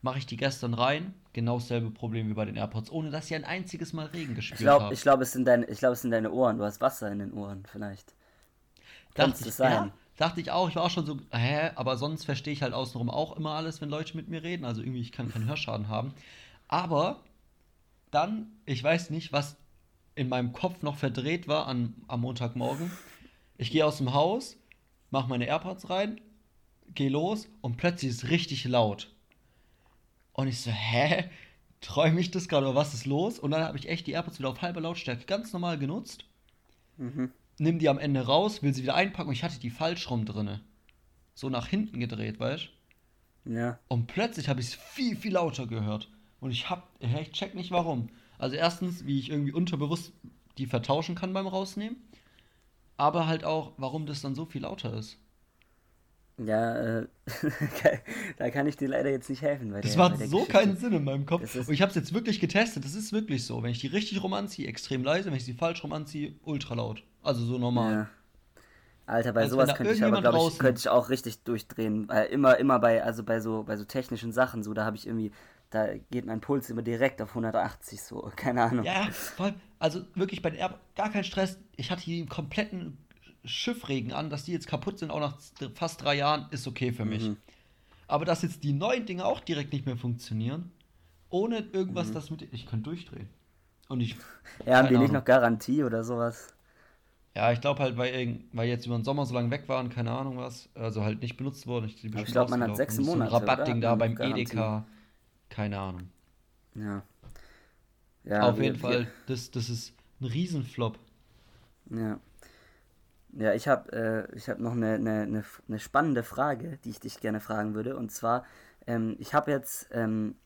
Mache ich die gestern rein, genau dasselbe Problem wie bei den AirPods, ohne dass sie ein einziges Mal Regen gespürt ich glaub, haben. Ich glaube, es, sind deine, glaub, es sind deine Ohren. Du hast Wasser in den Ohren, vielleicht. Dachte ich, sein? Ja, dachte ich auch. Ich war auch schon so, hä, aber sonst verstehe ich halt außenrum auch immer alles, wenn Leute mit mir reden. Also irgendwie, ich kann keinen Hörschaden haben. Aber dann, ich weiß nicht, was in meinem Kopf noch verdreht war an, am Montagmorgen. Ich gehe aus dem Haus, mache meine AirPods rein, gehe los und plötzlich ist es richtig laut. Und ich so, hä? Träume ich das gerade oder was ist los? Und dann habe ich echt die AirPods wieder auf halber Lautstärke ganz normal genutzt. Mhm. Nimm die am Ende raus, will sie wieder einpacken und ich hatte die falsch rum drinne. So nach hinten gedreht, weißt du? Ja. Und plötzlich habe ich es viel, viel lauter gehört. Und ich hab, ich check nicht warum. Also erstens, wie ich irgendwie unterbewusst die vertauschen kann beim Rausnehmen. Aber halt auch, warum das dann so viel lauter ist. Ja, äh, da kann ich dir leider jetzt nicht helfen. das der, macht so Geschichte. keinen Sinn in meinem Kopf. Und ich habe es jetzt wirklich getestet. Das ist wirklich so. Wenn ich die richtig rum anziehe, extrem leise. Wenn ich sie falsch rum anziehe, ultra laut. Also so normal. Ja. Alter, bei Als sowas könnte ich aber, glaube ich, könnte ich auch richtig durchdrehen. Weil immer, immer bei, also bei so, bei so technischen Sachen, so, da habe ich irgendwie, da geht mein Puls immer direkt auf 180, so, keine Ahnung. Ja, voll. Also wirklich bei den Air gar kein Stress. Ich hatte hier den kompletten Schiffregen an, dass die jetzt kaputt sind, auch nach fast drei Jahren, ist okay für mich. Mhm. Aber dass jetzt die neuen Dinge auch direkt nicht mehr funktionieren, ohne irgendwas, mhm. das mit. Ich könnte durchdrehen. Und ich. Ja, haben die Ahnung. nicht noch Garantie oder sowas? Ja, ich glaube halt, weil, weil jetzt über den Sommer so lange weg waren, keine Ahnung was, also halt nicht benutzt wurden. Ich, ich glaube, man hat sechs Monate. So ein Rabattding da beim Garantie. Edeka. Keine Ahnung. Ja. ja Auf jeden Fall, das, das ist ein Riesenflop. Ja. Ja, ich habe äh, hab noch eine, eine, eine, spannende Frage, die ich dich gerne fragen würde. Und zwar, ähm, ich habe jetzt ähm,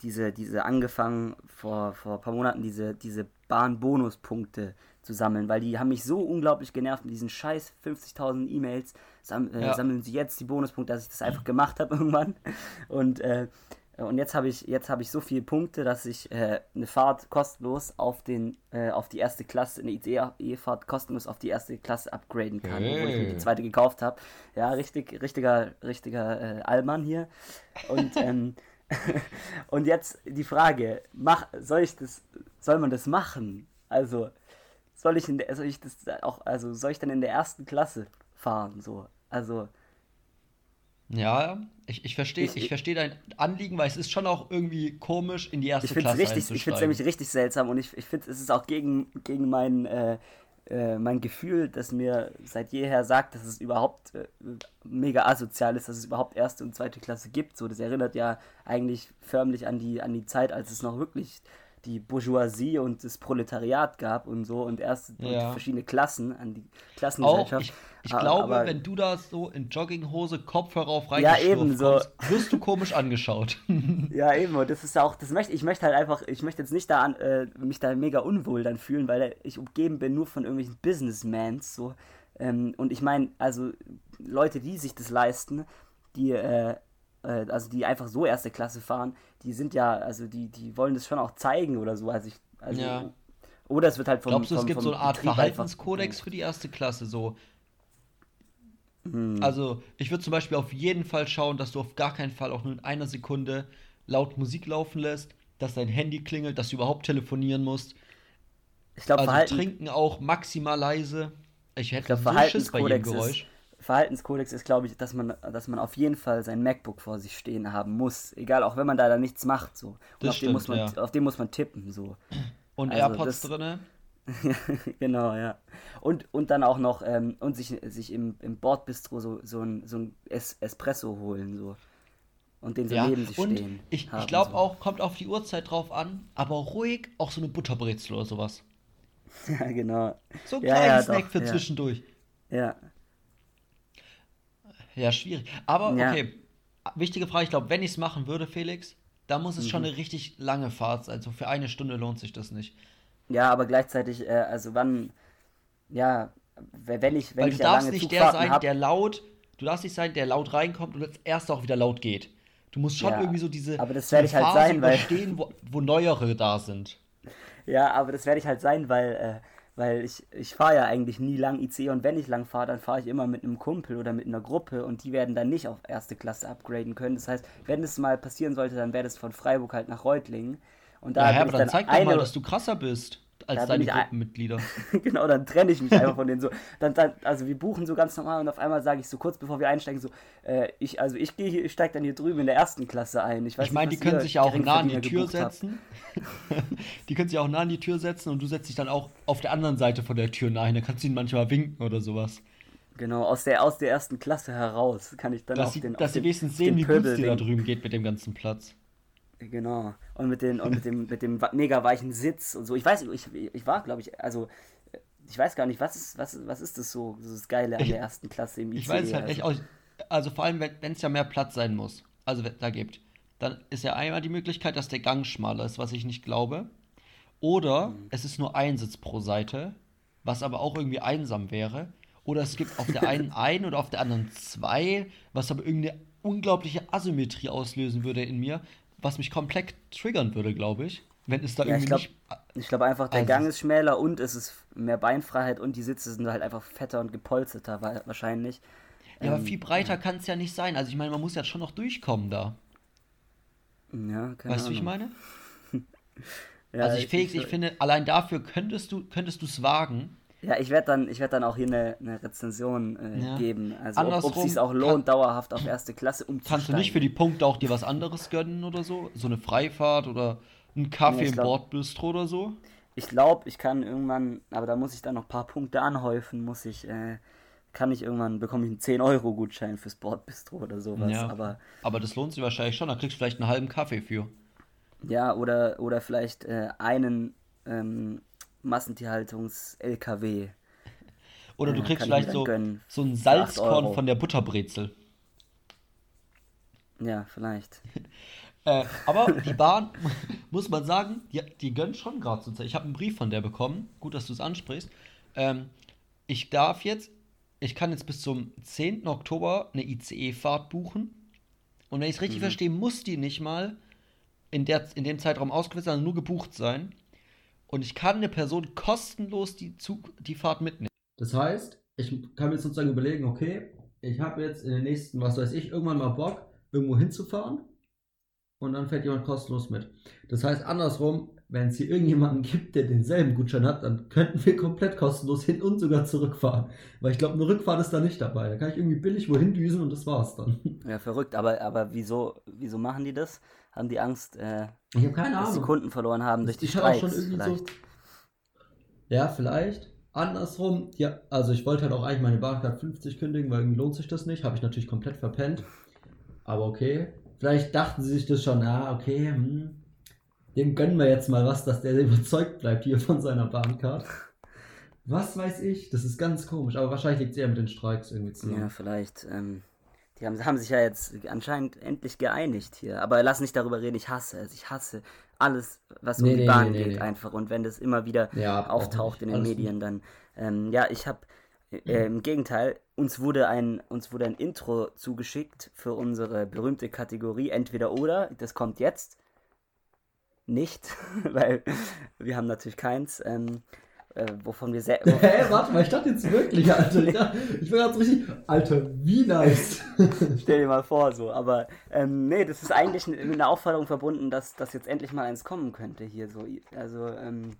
diese, diese angefangen, vor, vor ein paar Monaten diese, diese Bahnbonuspunkte zu sammeln, weil die haben mich so unglaublich genervt mit diesen scheiß 50.000 E-Mails. Sam, äh, ja. Sammeln sie jetzt die Bonuspunkte, dass ich das einfach gemacht habe irgendwann. Und äh, und jetzt habe ich, jetzt habe ich so viele Punkte, dass ich äh, eine Fahrt kostenlos auf, den, äh, auf die erste Klasse, eine ICE-Fahrt kostenlos auf die erste Klasse upgraden kann, hey. wo ich mir die zweite gekauft habe. Ja, richtig, richtiger, richtiger äh, Allmann hier. Und, ähm, und jetzt die Frage, mach, soll ich das, soll man das machen? Also, soll ich in der, soll ich das auch, also soll ich dann in der ersten Klasse fahren? So, also ja, ich, ich verstehe ich, ich versteh dein Anliegen, weil es ist schon auch irgendwie komisch, in die erste ich Klasse richtig, Ich finde es nämlich richtig seltsam und ich, ich finde, es ist auch gegen, gegen mein, äh, äh, mein Gefühl, das mir seit jeher sagt, dass es überhaupt äh, mega asozial ist, dass es überhaupt erste und zweite Klasse gibt. So, das erinnert ja eigentlich förmlich an die, an die Zeit, als es noch wirklich die Bourgeoisie und das Proletariat gab und so und erst ja. und verschiedene Klassen an die Klassengesellschaft. Auch, ich, ich aber, glaube, aber, wenn du da so in Jogginghose, Kopfhörer auf ja, eben so. Kommst, wirst du komisch angeschaut. ja, eben. Und das ist auch, das möchte ich möchte halt einfach, ich möchte jetzt nicht da an, äh, mich da mega unwohl dann fühlen, weil ich umgeben bin nur von irgendwelchen Businessmans so. Ähm, und ich meine, also Leute, die sich das leisten, die äh, äh, also die einfach so erste Klasse fahren, die sind ja, also die, die wollen das schon auch zeigen oder so. Also ich, also, ja. Oder es wird halt vom Glaubst du, es vom, gibt so eine Art Betrieb Verhaltenskodex für die erste Klasse? So. Hm. Also, ich würde zum Beispiel auf jeden Fall schauen, dass du auf gar keinen Fall auch nur in einer Sekunde laut Musik laufen lässt, dass dein Handy klingelt, dass du überhaupt telefonieren musst. Ich glaube, also Verhalten trinken auch maximal leise. Ich hätte ich glaub, so Schiss bei jedem Geräusch. Verhaltenskodex ist, glaube ich, dass man, dass man auf jeden Fall sein MacBook vor sich stehen haben muss. Egal, auch wenn man da dann nichts macht. So. Und auf, stimmt, dem muss man, ja. auf dem muss man tippen. So. Und also AirPods das, drinne? genau, ja. Und, und dann auch noch ähm, und sich, sich im, im Bordbistro so, so ein, so ein es Espresso holen. So. Und den so ja. neben sich und stehen. Ich, ich glaube so. auch, kommt auf die Uhrzeit drauf an, aber ruhig auch so eine Butterbrezel oder sowas. Ja, genau. So ein ja, kleiner ja, Snack doch, für zwischendurch. Ja. Ja, schwierig. Aber ja. okay, wichtige Frage, ich glaube, wenn ich es machen würde, Felix, da muss es mhm. schon eine richtig lange Fahrt sein. So für eine Stunde lohnt sich das nicht. Ja, aber gleichzeitig, äh, also wann, ja, wenn ich, wenn Weil ich du darfst lange nicht der Zugfahrten sein, hab, der laut, du darfst nicht sein, der laut reinkommt und als erster auch wieder laut geht. Du musst schon Ja, irgendwie so diese aber das werde ich halt Phase sein, weil- wo, wo Neuere da sind. Ja, aber das werde ich halt sein, weil, äh, weil ich, ich fahre ja eigentlich nie lang IC und wenn ich lang fahre, dann fahre ich immer mit einem Kumpel oder mit einer Gruppe und die werden dann nicht auf erste Klasse upgraden können. Das heißt, wenn es mal passieren sollte, dann wäre das von Freiburg halt nach Reutlingen. Und da Ja, aber dann dann zeig doch mal, dass du krasser bist als Da deine Gruppenmitglieder. genau, dann trenne ich mich einfach von denen so. Dann, dann, also wir buchen so ganz normal und auf einmal sage ich so kurz bevor wir einsteigen so, äh, ich, also ich gehe hier, ich steige dann hier drüben in der ersten Klasse ein. Ich, Ich meine, die können sich ja auch nah an die Tür setzen. die können sich auch nah an die Tür setzen und du setzt dich dann auch auf der anderen Seite von der Tür nah hin. Da kannst du ihnen manchmal winken oder sowas. Genau, aus der, aus der ersten Klasse heraus kann ich dann Dass auf sie, den, auf dass sie den, wenigstens auf sehen, wie gut es dir da drüben geht mit dem ganzen Platz. Genau. Und mit, den, und mit dem, mit dem mega weichen Sitz und so. Ich weiß, ich, ich war, glaube ich, also ich weiß gar nicht, was ist, was, was ist das so, das Geile an der ersten Klasse im ICE? Ich weiß halt also, echt auch. Also vor allem, wenn es ja mehr Platz sein muss, also wenn- da gibt, dann ist ja einmal die Möglichkeit, dass der Gang schmaler ist, was ich nicht glaube. Oder Mhm. es ist nur ein Sitz pro Seite, was aber auch irgendwie einsam wäre. Oder es gibt auf der einen ein oder auf der anderen zwei, was aber irgendeine unglaubliche Asymmetrie auslösen würde in mir, was mich komplett triggern würde, glaube ich. Wenn es da Ja, ich irgendwie glaub- nicht. Ich glaube einfach, der Also- Gang ist schmäler und es ist mehr Beinfreiheit und die Sitze sind halt einfach fetter und gepolsterter wa- wahrscheinlich. Ja, aber ähm, viel breiter kann es ja nicht sein. Also ich meine, man muss ja schon noch durchkommen da. Ja, keine Weißt du, wie ich meine? Ja, also ich, Felix, ich finde, allein dafür könntest du könntest du es wagen. Ja, ich werde dann, ich werd dann auch hier eine, eine Rezension äh, Ja. geben. Also ob, ob Andersrum es sich auch kann- lohnt, dauerhaft auf erste Klasse umzusteigen. Kannst du nicht für die Punkte auch dir was anderes gönnen oder so? So eine Freifahrt oder einen Kaffee Nee, im glaub- Bordbistro oder so? Ich glaube, ich kann irgendwann, aber da muss ich dann noch ein paar Punkte anhäufen, muss ich, äh, kann ich irgendwann, bekomme ich einen 10-Euro-Gutschein fürs Bordbistro oder sowas. Ja. Aber Aber das lohnt sich wahrscheinlich schon. Da kriegst du vielleicht einen halben Kaffee für. ja, oder, oder vielleicht äh, einen ähm, Massentierhaltungs-LKW. Oder du Ja, kriegst vielleicht so, gönnen. so ein Salzkorn von der Butterbrezel. Ja, vielleicht. Äh, aber die Bahn, muss man sagen, die, die gönnt schon gerade zur Zeit. Ich habe einen Brief von der bekommen. Gut, dass du es ansprichst. Ähm, ich darf jetzt, ich kann jetzt bis zum 10. Oktober eine ICE-Fahrt buchen. Und wenn ich es richtig verstehe, muss die nicht mal in, der, in dem Zeitraum ausgewiesen, sondern nur gebucht sein. Und ich kann eine Person kostenlos die, Zug, die Fahrt mitnehmen. Das heißt, ich kann mir jetzt sozusagen überlegen, okay, ich habe jetzt in den nächsten, was weiß ich, irgendwann mal Bock, irgendwo hinzufahren und dann fährt jemand kostenlos mit. Das heißt andersrum, wenn es hier irgendjemanden gibt, der denselben Gutschein hat, dann könnten wir komplett kostenlos hin und sogar zurückfahren. Weil ich glaube, eine Rückfahrt ist da nicht dabei. Da kann ich irgendwie billig wohin düsen und das war's dann. Ja, verrückt. Aber, aber wieso, wieso machen die das? Haben die Angst, äh, Ich habe keine dass sie Ahnung. Kunden verloren haben durch die Ich hatte auch schon Streiks irgendwie vielleicht? so. Ja, vielleicht. Andersrum, ja, also ich wollte halt auch eigentlich meine Bahncard 50 kündigen, weil irgendwie lohnt sich das nicht. Habe ich natürlich komplett verpennt. Aber okay. Vielleicht dachten sie sich das schon, ah, okay, hm, dem gönnen wir jetzt mal was, dass der überzeugt bleibt hier von seiner Bahncard. Was weiß ich, das ist ganz komisch, aber wahrscheinlich liegt es eher mit den Streiks irgendwie Ja, zusammen. vielleicht. Ähm, die haben, haben sich ja jetzt anscheinend endlich geeinigt hier. Aber lass nicht darüber reden, ich hasse es. Ich hasse alles, was um Nee, die nee, Bahn nee, geht einfach. Und wenn das immer wieder Ja, auch auftaucht in den Medien, dann. Ähm, ja, ich habe. Äh, Im Gegenteil, uns wurde, ein, uns wurde ein Intro zugeschickt für unsere berühmte Kategorie Entweder oder. Das kommt jetzt. Nicht, weil wir haben natürlich keins. Ähm, äh, wovon wir sehr. Hä, warte mal, ich dachte jetzt wirklich, Alter. Ich, dachte, ich bin gerade so richtig. Alter, wie nice. Stell dir mal vor, so. Aber ähm, nee, das ist eigentlich mit einer Aufforderung verbunden, dass, dass jetzt endlich mal eins kommen könnte hier. So. Also, ähm,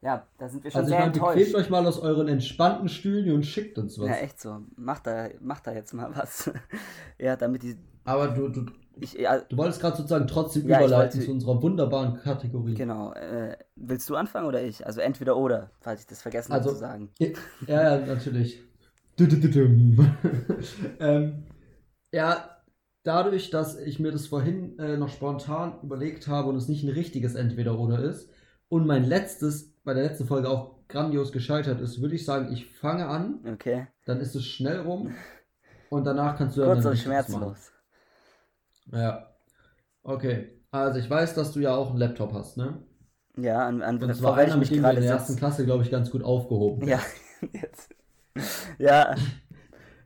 ja, da sind wir schon Also ich sehr meine, bequemt enttäuscht. euch mal aus euren entspannten Stühlen und schickt uns was. Ja, echt so. Macht da, macht da jetzt mal was. ja, damit die. Aber du, du, Ich, ja, du wolltest gerade sozusagen trotzdem Ja, überleiten wollte- zu unserer wunderbaren Kategorie. genau. Äh, willst du anfangen oder ich? Also entweder oder, falls ich das vergessen habe Also- zu sagen. Ja, ja, natürlich. Ähm, ja, dadurch, dass ich mir das vorhin äh, noch spontan überlegt habe und es nicht ein richtiges Entweder-Oder ist und mein letztes bei der letzten Folge auch grandios gescheitert ist, würde ich sagen, ich fange an, Okay. dann ist es schnell rum und danach kannst du dann Kurz und Richtiges machen. Ja. Okay. Also ich weiß, dass du ja auch einen Laptop hast, ne? Ja, an, an Und zwar einer, mit ich dem wir in der ersten. Klasse, glaube ich, ganz gut aufgehoben. Ja, jetzt. Ja,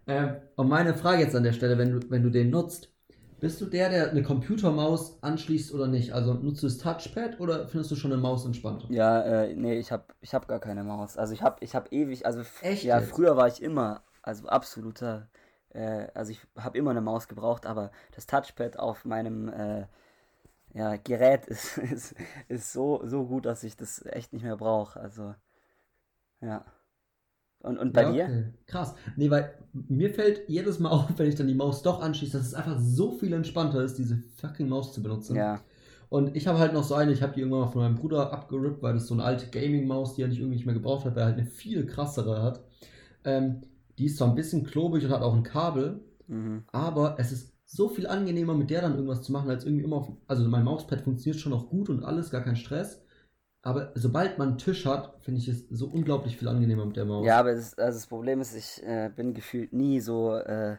Ähm, und meine Frage jetzt an der Stelle, wenn du, wenn du den nutzt, bist du der, der eine Computermaus anschließt oder nicht? Also nutzt du das Touchpad oder findest du schon eine Maus entspannter? ja, äh, nee, ich hab, ich hab gar keine Maus. Also ich hab, ich hab ewig, also Echt ja, jetzt? früher war ich immer, also absoluter, äh, also ich habe immer eine Maus gebraucht, aber das Touchpad auf meinem äh, ja, Gerät ist, ist, ist so, so gut, dass ich das echt nicht mehr brauche. Also, ja. Und, und bei Ja, dir? okay. Krass. Nee, weil mir fällt jedes Mal auf, wenn ich dann die Maus doch anschließe, dass es einfach so viel entspannter ist, diese fucking Maus zu benutzen. Ja, Und ich habe halt noch so eine, ich habe die irgendwann mal von meinem Bruder abgerippt, weil das so eine alte Gaming-Maus, die er nicht irgendwie nicht mehr gebraucht hat, weil er halt eine viel krassere hat. Ähm, die ist zwar ein bisschen klobig und hat auch ein Kabel, mhm. aber es ist so viel angenehmer, mit der dann irgendwas zu machen, als irgendwie immer auf. Also mein Mauspad funktioniert schon noch gut und alles, gar kein Stress. Aber sobald man einen Tisch hat, finde ich es so unglaublich viel angenehmer mit der Maus. Ja, aber das, also das Problem ist, ich äh, bin gefühlt nie so, äh,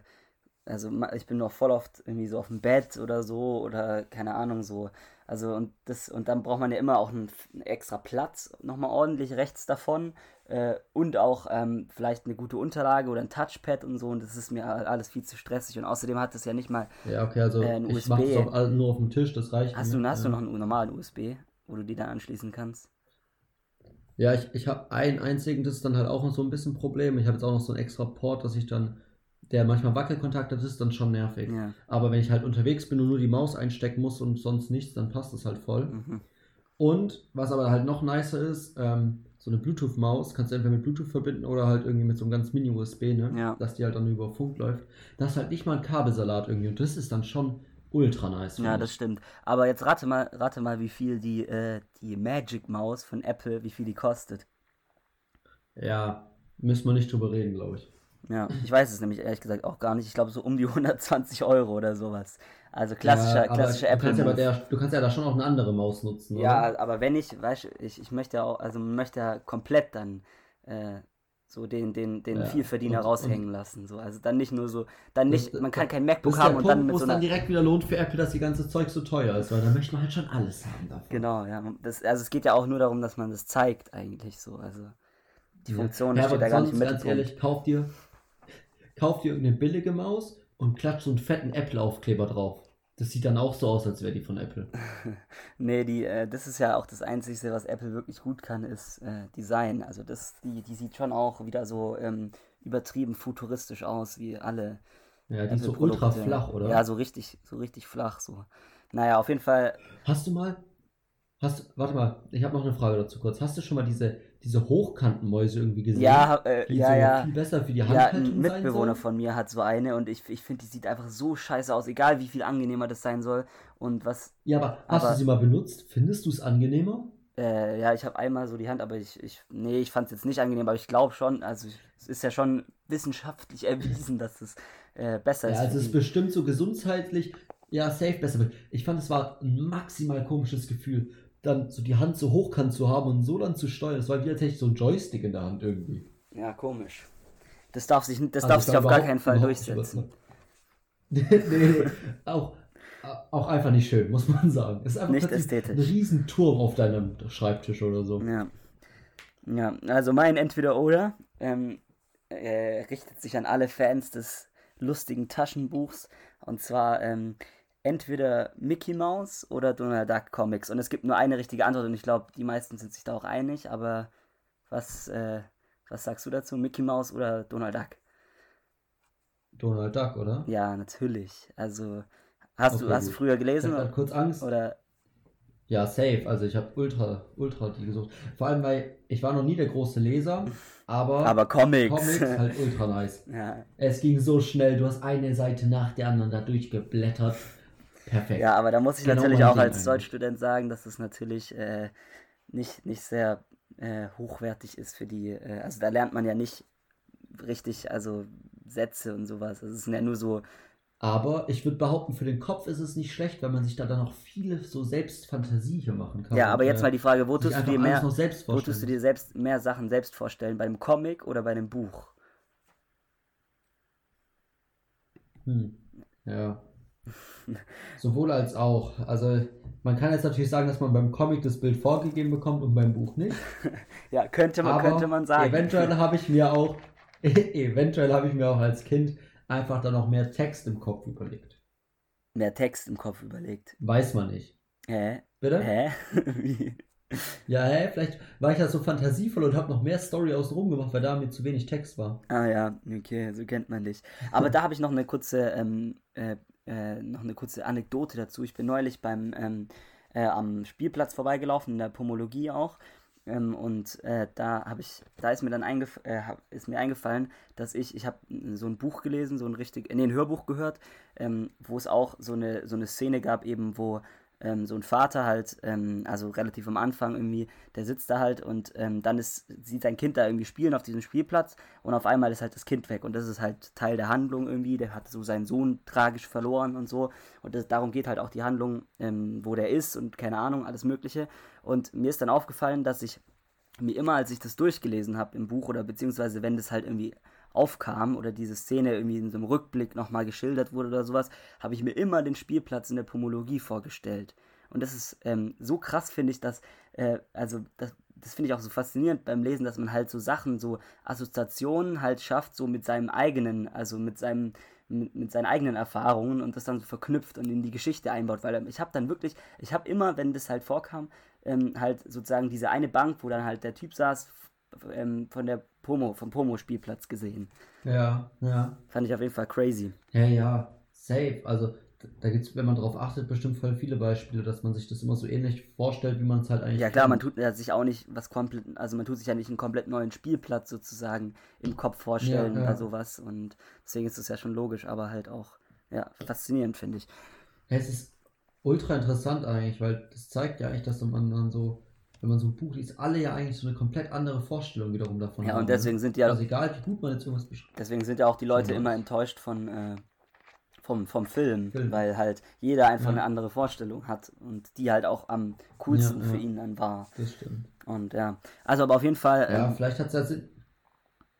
also ich bin noch voll oft irgendwie so auf dem Bett oder so oder keine Ahnung so. Also und das und dann braucht man ja immer auch einen, einen extra Platz nochmal ordentlich rechts davon äh, und auch ähm, vielleicht eine gute Unterlage oder ein Touchpad und so und das ist mir alles viel zu stressig und außerdem hat das ja nicht mal. Ja, okay, also Äh, ich mache USB. es auch nur auf dem Tisch, das reicht Hast mir. du hast du ja. noch einen normalen USB, wo du die dann anschließen kannst? Ja, ich, ich habe einen einzigen, das ist dann halt auch noch so ein bisschen ein Problem. Ich habe jetzt auch noch so einen extra Port, dass ich dann, der manchmal Wackelkontakt hat, das ist dann schon nervig. Ja. Aber wenn ich halt unterwegs bin und nur die Maus einstecken muss und sonst nichts, dann passt das halt voll. Mhm. Und was aber halt noch nicer ist, ähm, so eine Bluetooth-Maus kannst du entweder mit Bluetooth verbinden oder halt irgendwie mit so einem ganz Mini-USB, ne? Ja. Dass die halt dann über Funk läuft. Das ist halt nicht mal ein Kabelsalat irgendwie und das ist dann schon ultra nice. Ja, das stimmt. Aber jetzt rate mal, rate mal, wie viel die, äh, die Magic Maus von Apple, wie viel die kostet. Ja, müssen wir nicht drüber reden, glaube ich. Ja, ich weiß es nämlich ehrlich gesagt auch gar nicht. Ich glaube so um die 120 Euro oder sowas. Also klassischer, ja, klassischer du Apple kannst, ja der, du kannst ja da schon auch eine andere Maus nutzen, oder? Ja, aber wenn ich, weißt du, ich, ich möchte auch, also man möchte ja komplett dann äh, so den, den, den Ja, Vielverdiener und- raushängen lassen. So. Also dann nicht nur so, dann nicht, Das- man kann kein MacBook haben der und Punkt, dann mit es so dann einer. direkt wieder lohnt für Apple, dass die ganze Zeug so teuer ist, weil da möchte man halt schon alles haben davon. Genau, ja. Das, also es geht ja auch nur darum, dass man das zeigt eigentlich so. Also die Funktion ja, steht da gar nicht im sonst, ganz Mittelpunkt. ehrlich, kauf dir, kauf dir irgendeine billige Maus und klatsch so einen fetten Apple-Aufkleber drauf. Das sieht dann auch so aus, als wäre die von Apple. Nee, die, äh, das ist ja auch das Einzige, was Apple wirklich gut kann, ist äh, Design. Also das, die, die sieht schon auch wieder so ähm, übertrieben futuristisch aus, wie alle Ja, die ist so ultra flach, oder? Ja, so richtig, so richtig flach so. Naja, auf jeden Fall, Hast du mal, hast, warte mal, ich habe noch eine Frage dazu kurz. Hast du schon mal diese, diese Hochkantenmäuse irgendwie gesehen? ja, äh, die ja, so ja. viel besser für die Ja, Handhaltung ein Mitbewohner von mir hat so eine und ich, ich finde, die sieht einfach so scheiße aus, egal wie viel angenehmer das sein soll. Und was, Ja, aber hast Aber- du sie mal benutzt? Findest du es angenehmer? Äh, ja, ich habe einmal so die Hand, aber ich, ich nee, ich fand es jetzt nicht angenehm, aber ich glaube schon, also es ist ja schon wissenschaftlich erwiesen, dass es äh, besser Ja, ist. also für es ist bestimmt so gesundheitlich, ja, safe besser. wird. Ich fand, es war ein maximal komisches Gefühl, dann so die Hand so hochkant zu haben und so dann zu steuern. Es war wie als hätte ich so einen Joystick in der Hand irgendwie. Ja, komisch. Das darf sich, das Also darf ich sich auf gar keinen Fall durchsetzen. nee, auch, auch einfach nicht schön, muss man sagen. Es ist einfach Nicht ästhetisch. ein Riesenturm auf deinem Schreibtisch oder so. Ja. Ja, also mein Entweder-Oder ähm, äh, richtet sich an alle Fans des lustigen Taschenbuchs. Und zwar ähm, entweder Mickey Mouse oder Donald Duck Comics. Und es gibt nur eine richtige Antwort und ich glaube, die meisten sind sich da auch einig. Aber was, äh, was sagst du dazu? Mickey Mouse oder Donald Duck? Donald Duck, oder? Ja, natürlich. Also hast Okay, du hast du früher Ich gelesen hatte kurz Angst. oder Ja, safe. Also ich habe ultra, ultra die gesucht. Vor allem, weil ich war noch nie der große Leser, aber, aber Comics? Comics halt ultra nice. ja. Es ging so schnell, du hast eine Seite nach der anderen da durchgeblättert. Perfekt. Ja, aber da muss ich Genau natürlich auch als. Deutschstudent sagen, dass es natürlich äh, nicht, nicht sehr äh, hochwertig ist für die. Äh, also da lernt man ja nicht richtig, also Sätze und sowas. Also es sind ja nur so, Aber ich würde behaupten, für den Kopf ist es nicht schlecht, weil man sich da dann noch viele so selbst Fantasie hier machen kann. ja, aber Und, jetzt äh, mal die Frage, wo tust du dir mehr, wo tust du dir selbst mehr Sachen selbst vorstellen? Beim Comic oder bei einem Buch? Hm. Ja. Sowohl als auch. Also man kann jetzt natürlich sagen, dass man beim Comic das Bild vorgegeben bekommt und beim Buch nicht. ja, könnte man, Aber könnte man sagen. Eventuell habe ich mir auch, eventuell habe ich mir auch als Kind einfach dann noch mehr Text im Kopf überlegt. Mehr Text im Kopf überlegt. Weiß man nicht. Hä? Bitte? Hä? Wie? Ja, hä? Vielleicht war ich da so fantasievoll und habe noch mehr Story außenrum gemacht, weil da mir zu wenig Text war. Ah ja, okay, so kennt man dich. Aber da habe ich noch eine kurze, ähm, äh, äh, noch eine kurze Anekdote dazu. Ich bin neulich beim ähm, äh, am Spielplatz vorbeigelaufen, in der Pomologie auch. Ähm, und äh, da habe ich, da ist mir dann eingef äh, ist mir eingefallen, dass ich, ich habe so ein Buch gelesen, so ein richtig, nee, ein Hörbuch gehört, ähm, wo es auch so eine, so eine Szene gab, eben, wo ähm, so ein Vater halt, ähm, also relativ am Anfang irgendwie, der sitzt da halt und ähm, dann ist, sieht sein Kind da irgendwie spielen auf diesem Spielplatz und auf einmal ist halt das Kind weg und das ist halt Teil der Handlung irgendwie, der hat so seinen Sohn tragisch verloren und so und das, darum geht halt auch die Handlung, ähm, wo der ist und keine Ahnung, alles mögliche und mir ist dann aufgefallen, dass ich mir immer, als ich das durchgelesen habe im Buch oder beziehungsweise wenn das halt irgendwie aufkam oder diese Szene irgendwie in so einem Rückblick nochmal geschildert wurde oder sowas, habe ich mir immer den Spielplatz in der Pomologie vorgestellt. Und das ist ähm, so krass, finde ich, dass, äh, also das, das finde ich auch so faszinierend beim Lesen, dass man halt so Sachen, so Assoziationen halt schafft, so mit seinem eigenen, also mit seinem, mit, seinen eigenen Erfahrungen und das dann so verknüpft und in die Geschichte einbaut. Weil ähm, ich habe dann wirklich, ich habe immer, wenn das halt vorkam, ähm, halt sozusagen diese eine Bank, wo dann halt der Typ saß, ähm, von der Pomo, vom Pomo-Spielplatz gesehen. Ja, ja. Fand ich auf jeden Fall crazy. Ja, ja, safe. Also da gibt es, wenn man darauf achtet, bestimmt voll viele Beispiele, dass man sich das immer so ähnlich vorstellt, wie man es halt eigentlich Ja klar, man tut ja sich auch nicht was komplett, also man tut sich ja nicht einen komplett neuen Spielplatz sozusagen im Kopf vorstellen Ja, ja. oder sowas und deswegen ist es ja schon logisch, aber halt auch, ja, faszinierend finde ich. Ja, es ist ultra interessant eigentlich, weil das zeigt ja eigentlich, dass man dann so, wenn man so ein Buch liest, alle ja eigentlich so eine komplett andere Vorstellung wiederum davon Ja, haben. und deswegen sind ja, Also egal, wie gut man jetzt irgendwas beschreibt. deswegen sind ja auch die Leute Ja. immer enttäuscht von, äh, vom, vom Film, Film. weil halt jeder einfach Ja. eine andere Vorstellung hat und die halt auch am coolsten Ja, ja. für ihn dann war. Das stimmt. Und ja, also aber auf jeden Fall, Ja, ähm, vielleicht hat es ja Sinn.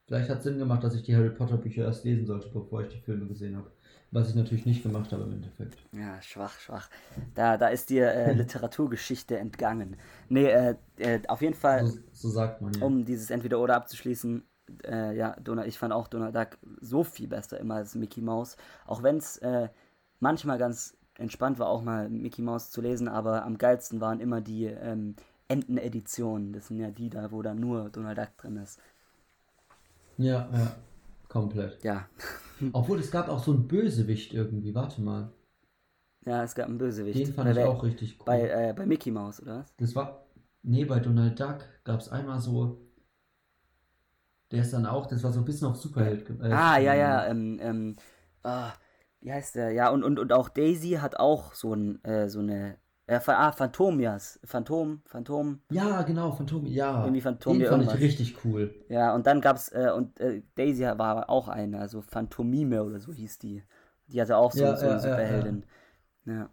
Vielleicht hat Sinn gemacht, dass ich die Harry Potter Bücher erst lesen sollte, bevor ich die Filme gesehen habe. Was ich natürlich nicht gemacht habe im Endeffekt. Ja, schwach, schwach. Da, da ist dir äh, Literaturgeschichte entgangen. Nee, äh, äh, auf jeden Fall, So, so sagt man ja. um dieses Entweder-Oder abzuschließen, äh, ja, Donald, ich fand auch Donald Duck so viel besser immer als Mickey Mouse. Auch wenn es äh, manchmal ganz entspannt war, auch mal Mickey Mouse zu lesen, aber am geilsten waren immer die ähm, Enten-Editionen. Das sind ja die da, wo dann nur Donald Duck drin ist. Ja, ja. Komplett. Ja, Obwohl es gab auch so einen Bösewicht irgendwie. Warte mal. ja, es gab einen Bösewicht. Den fand bei, ich auch richtig cool. Bei, äh, bei Mickey Mouse, oder was? Das war. Nee, bei Donald Duck gab es einmal so. Der ist dann auch, das war so ein bisschen auf Superheld. Äh, Ah, ja, ja, ähm, ähm, ah, wie heißt der? Ja, und, und, und auch Daisy hat auch so, ein, äh, so eine, äh, ah, Phantomias, Phantom, Phantom, Ja, genau, Phantom. Ja. Irgendwie Phantom Den fand ich richtig cool. ja, und dann gab's, äh, und äh, Daisy war auch eine, also Phantomime oder so hieß die. Die hatte auch so, Ja, so ja, eine ja, Superheldin. Ja.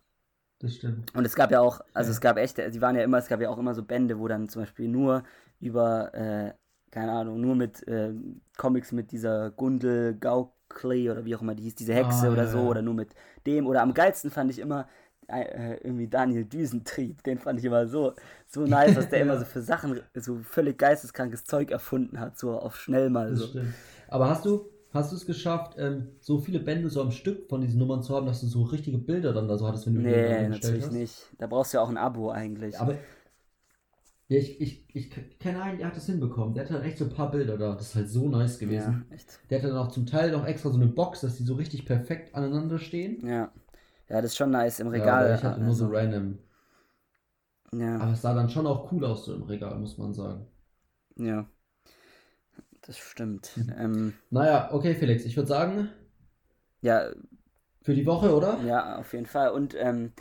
Das stimmt. Und es gab ja auch, also Ja. es gab echt, die waren ja immer, es gab ja auch immer so Bände, wo dann zum Beispiel nur über, äh, keine Ahnung, nur mit äh, Comics mit dieser Gundel Gaukley oder wie auch immer die hieß, diese Hexe Ah, oder ja, so, ja. oder nur mit dem. Oder am geilsten fand ich immer äh, irgendwie Daniel Düsentrieb, den fand ich immer so, so nice, dass der immer so für Sachen, so völlig geisteskrankes Zeug erfunden hat, so auf schnell mal so. Aber hast du, hast du es geschafft, ähm, so viele Bände so am Stück von diesen Nummern zu haben, dass du so richtige Bilder dann da so hattest, wenn du die Nee, natürlich hast? nicht. Da brauchst du ja auch ein Abo eigentlich. Aber ja, ich, ich, ich kenne einen, der hat das hinbekommen. Der hatte dann echt so ein paar Bilder da. Das ist halt so nice gewesen. ja, echt. Der hatte dann auch zum Teil noch extra so eine Box, dass die so richtig perfekt aneinander stehen. Ja. Ja, das ist schon nice im Ja, Regal. aber ich hatte nur so also, random. ja. Aber es sah dann schon auch cool aus so im Regal, muss man sagen. Ja, das stimmt. Ähm, Naja, okay, Felix, ich würde sagen, ja, für die Woche, oder? ja, auf jeden Fall. Und ähm,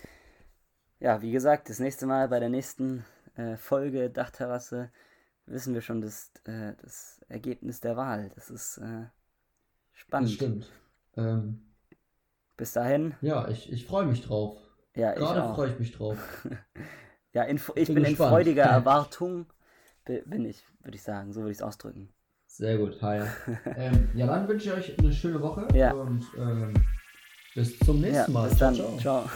ja, wie gesagt, das nächste Mal bei der nächsten äh, Folge Dachterrasse wissen wir schon das, äh, das Ergebnis der Wahl. Das ist äh, Das spannend. stimmt. Ähm, Bis dahin, ja, ich, ich freue mich drauf. ja, Gerade freue ich mich drauf. Ja, in, ich Bin bin, in freudiger Erwartung, bi- bin ich, würde ich sagen. So würde ich es ausdrücken. Sehr gut, hi. ähm, ja, dann wünsche ich euch eine schöne Woche Ja. und ähm, bis zum nächsten Ja, Mal. bis dann. ciao. ciao.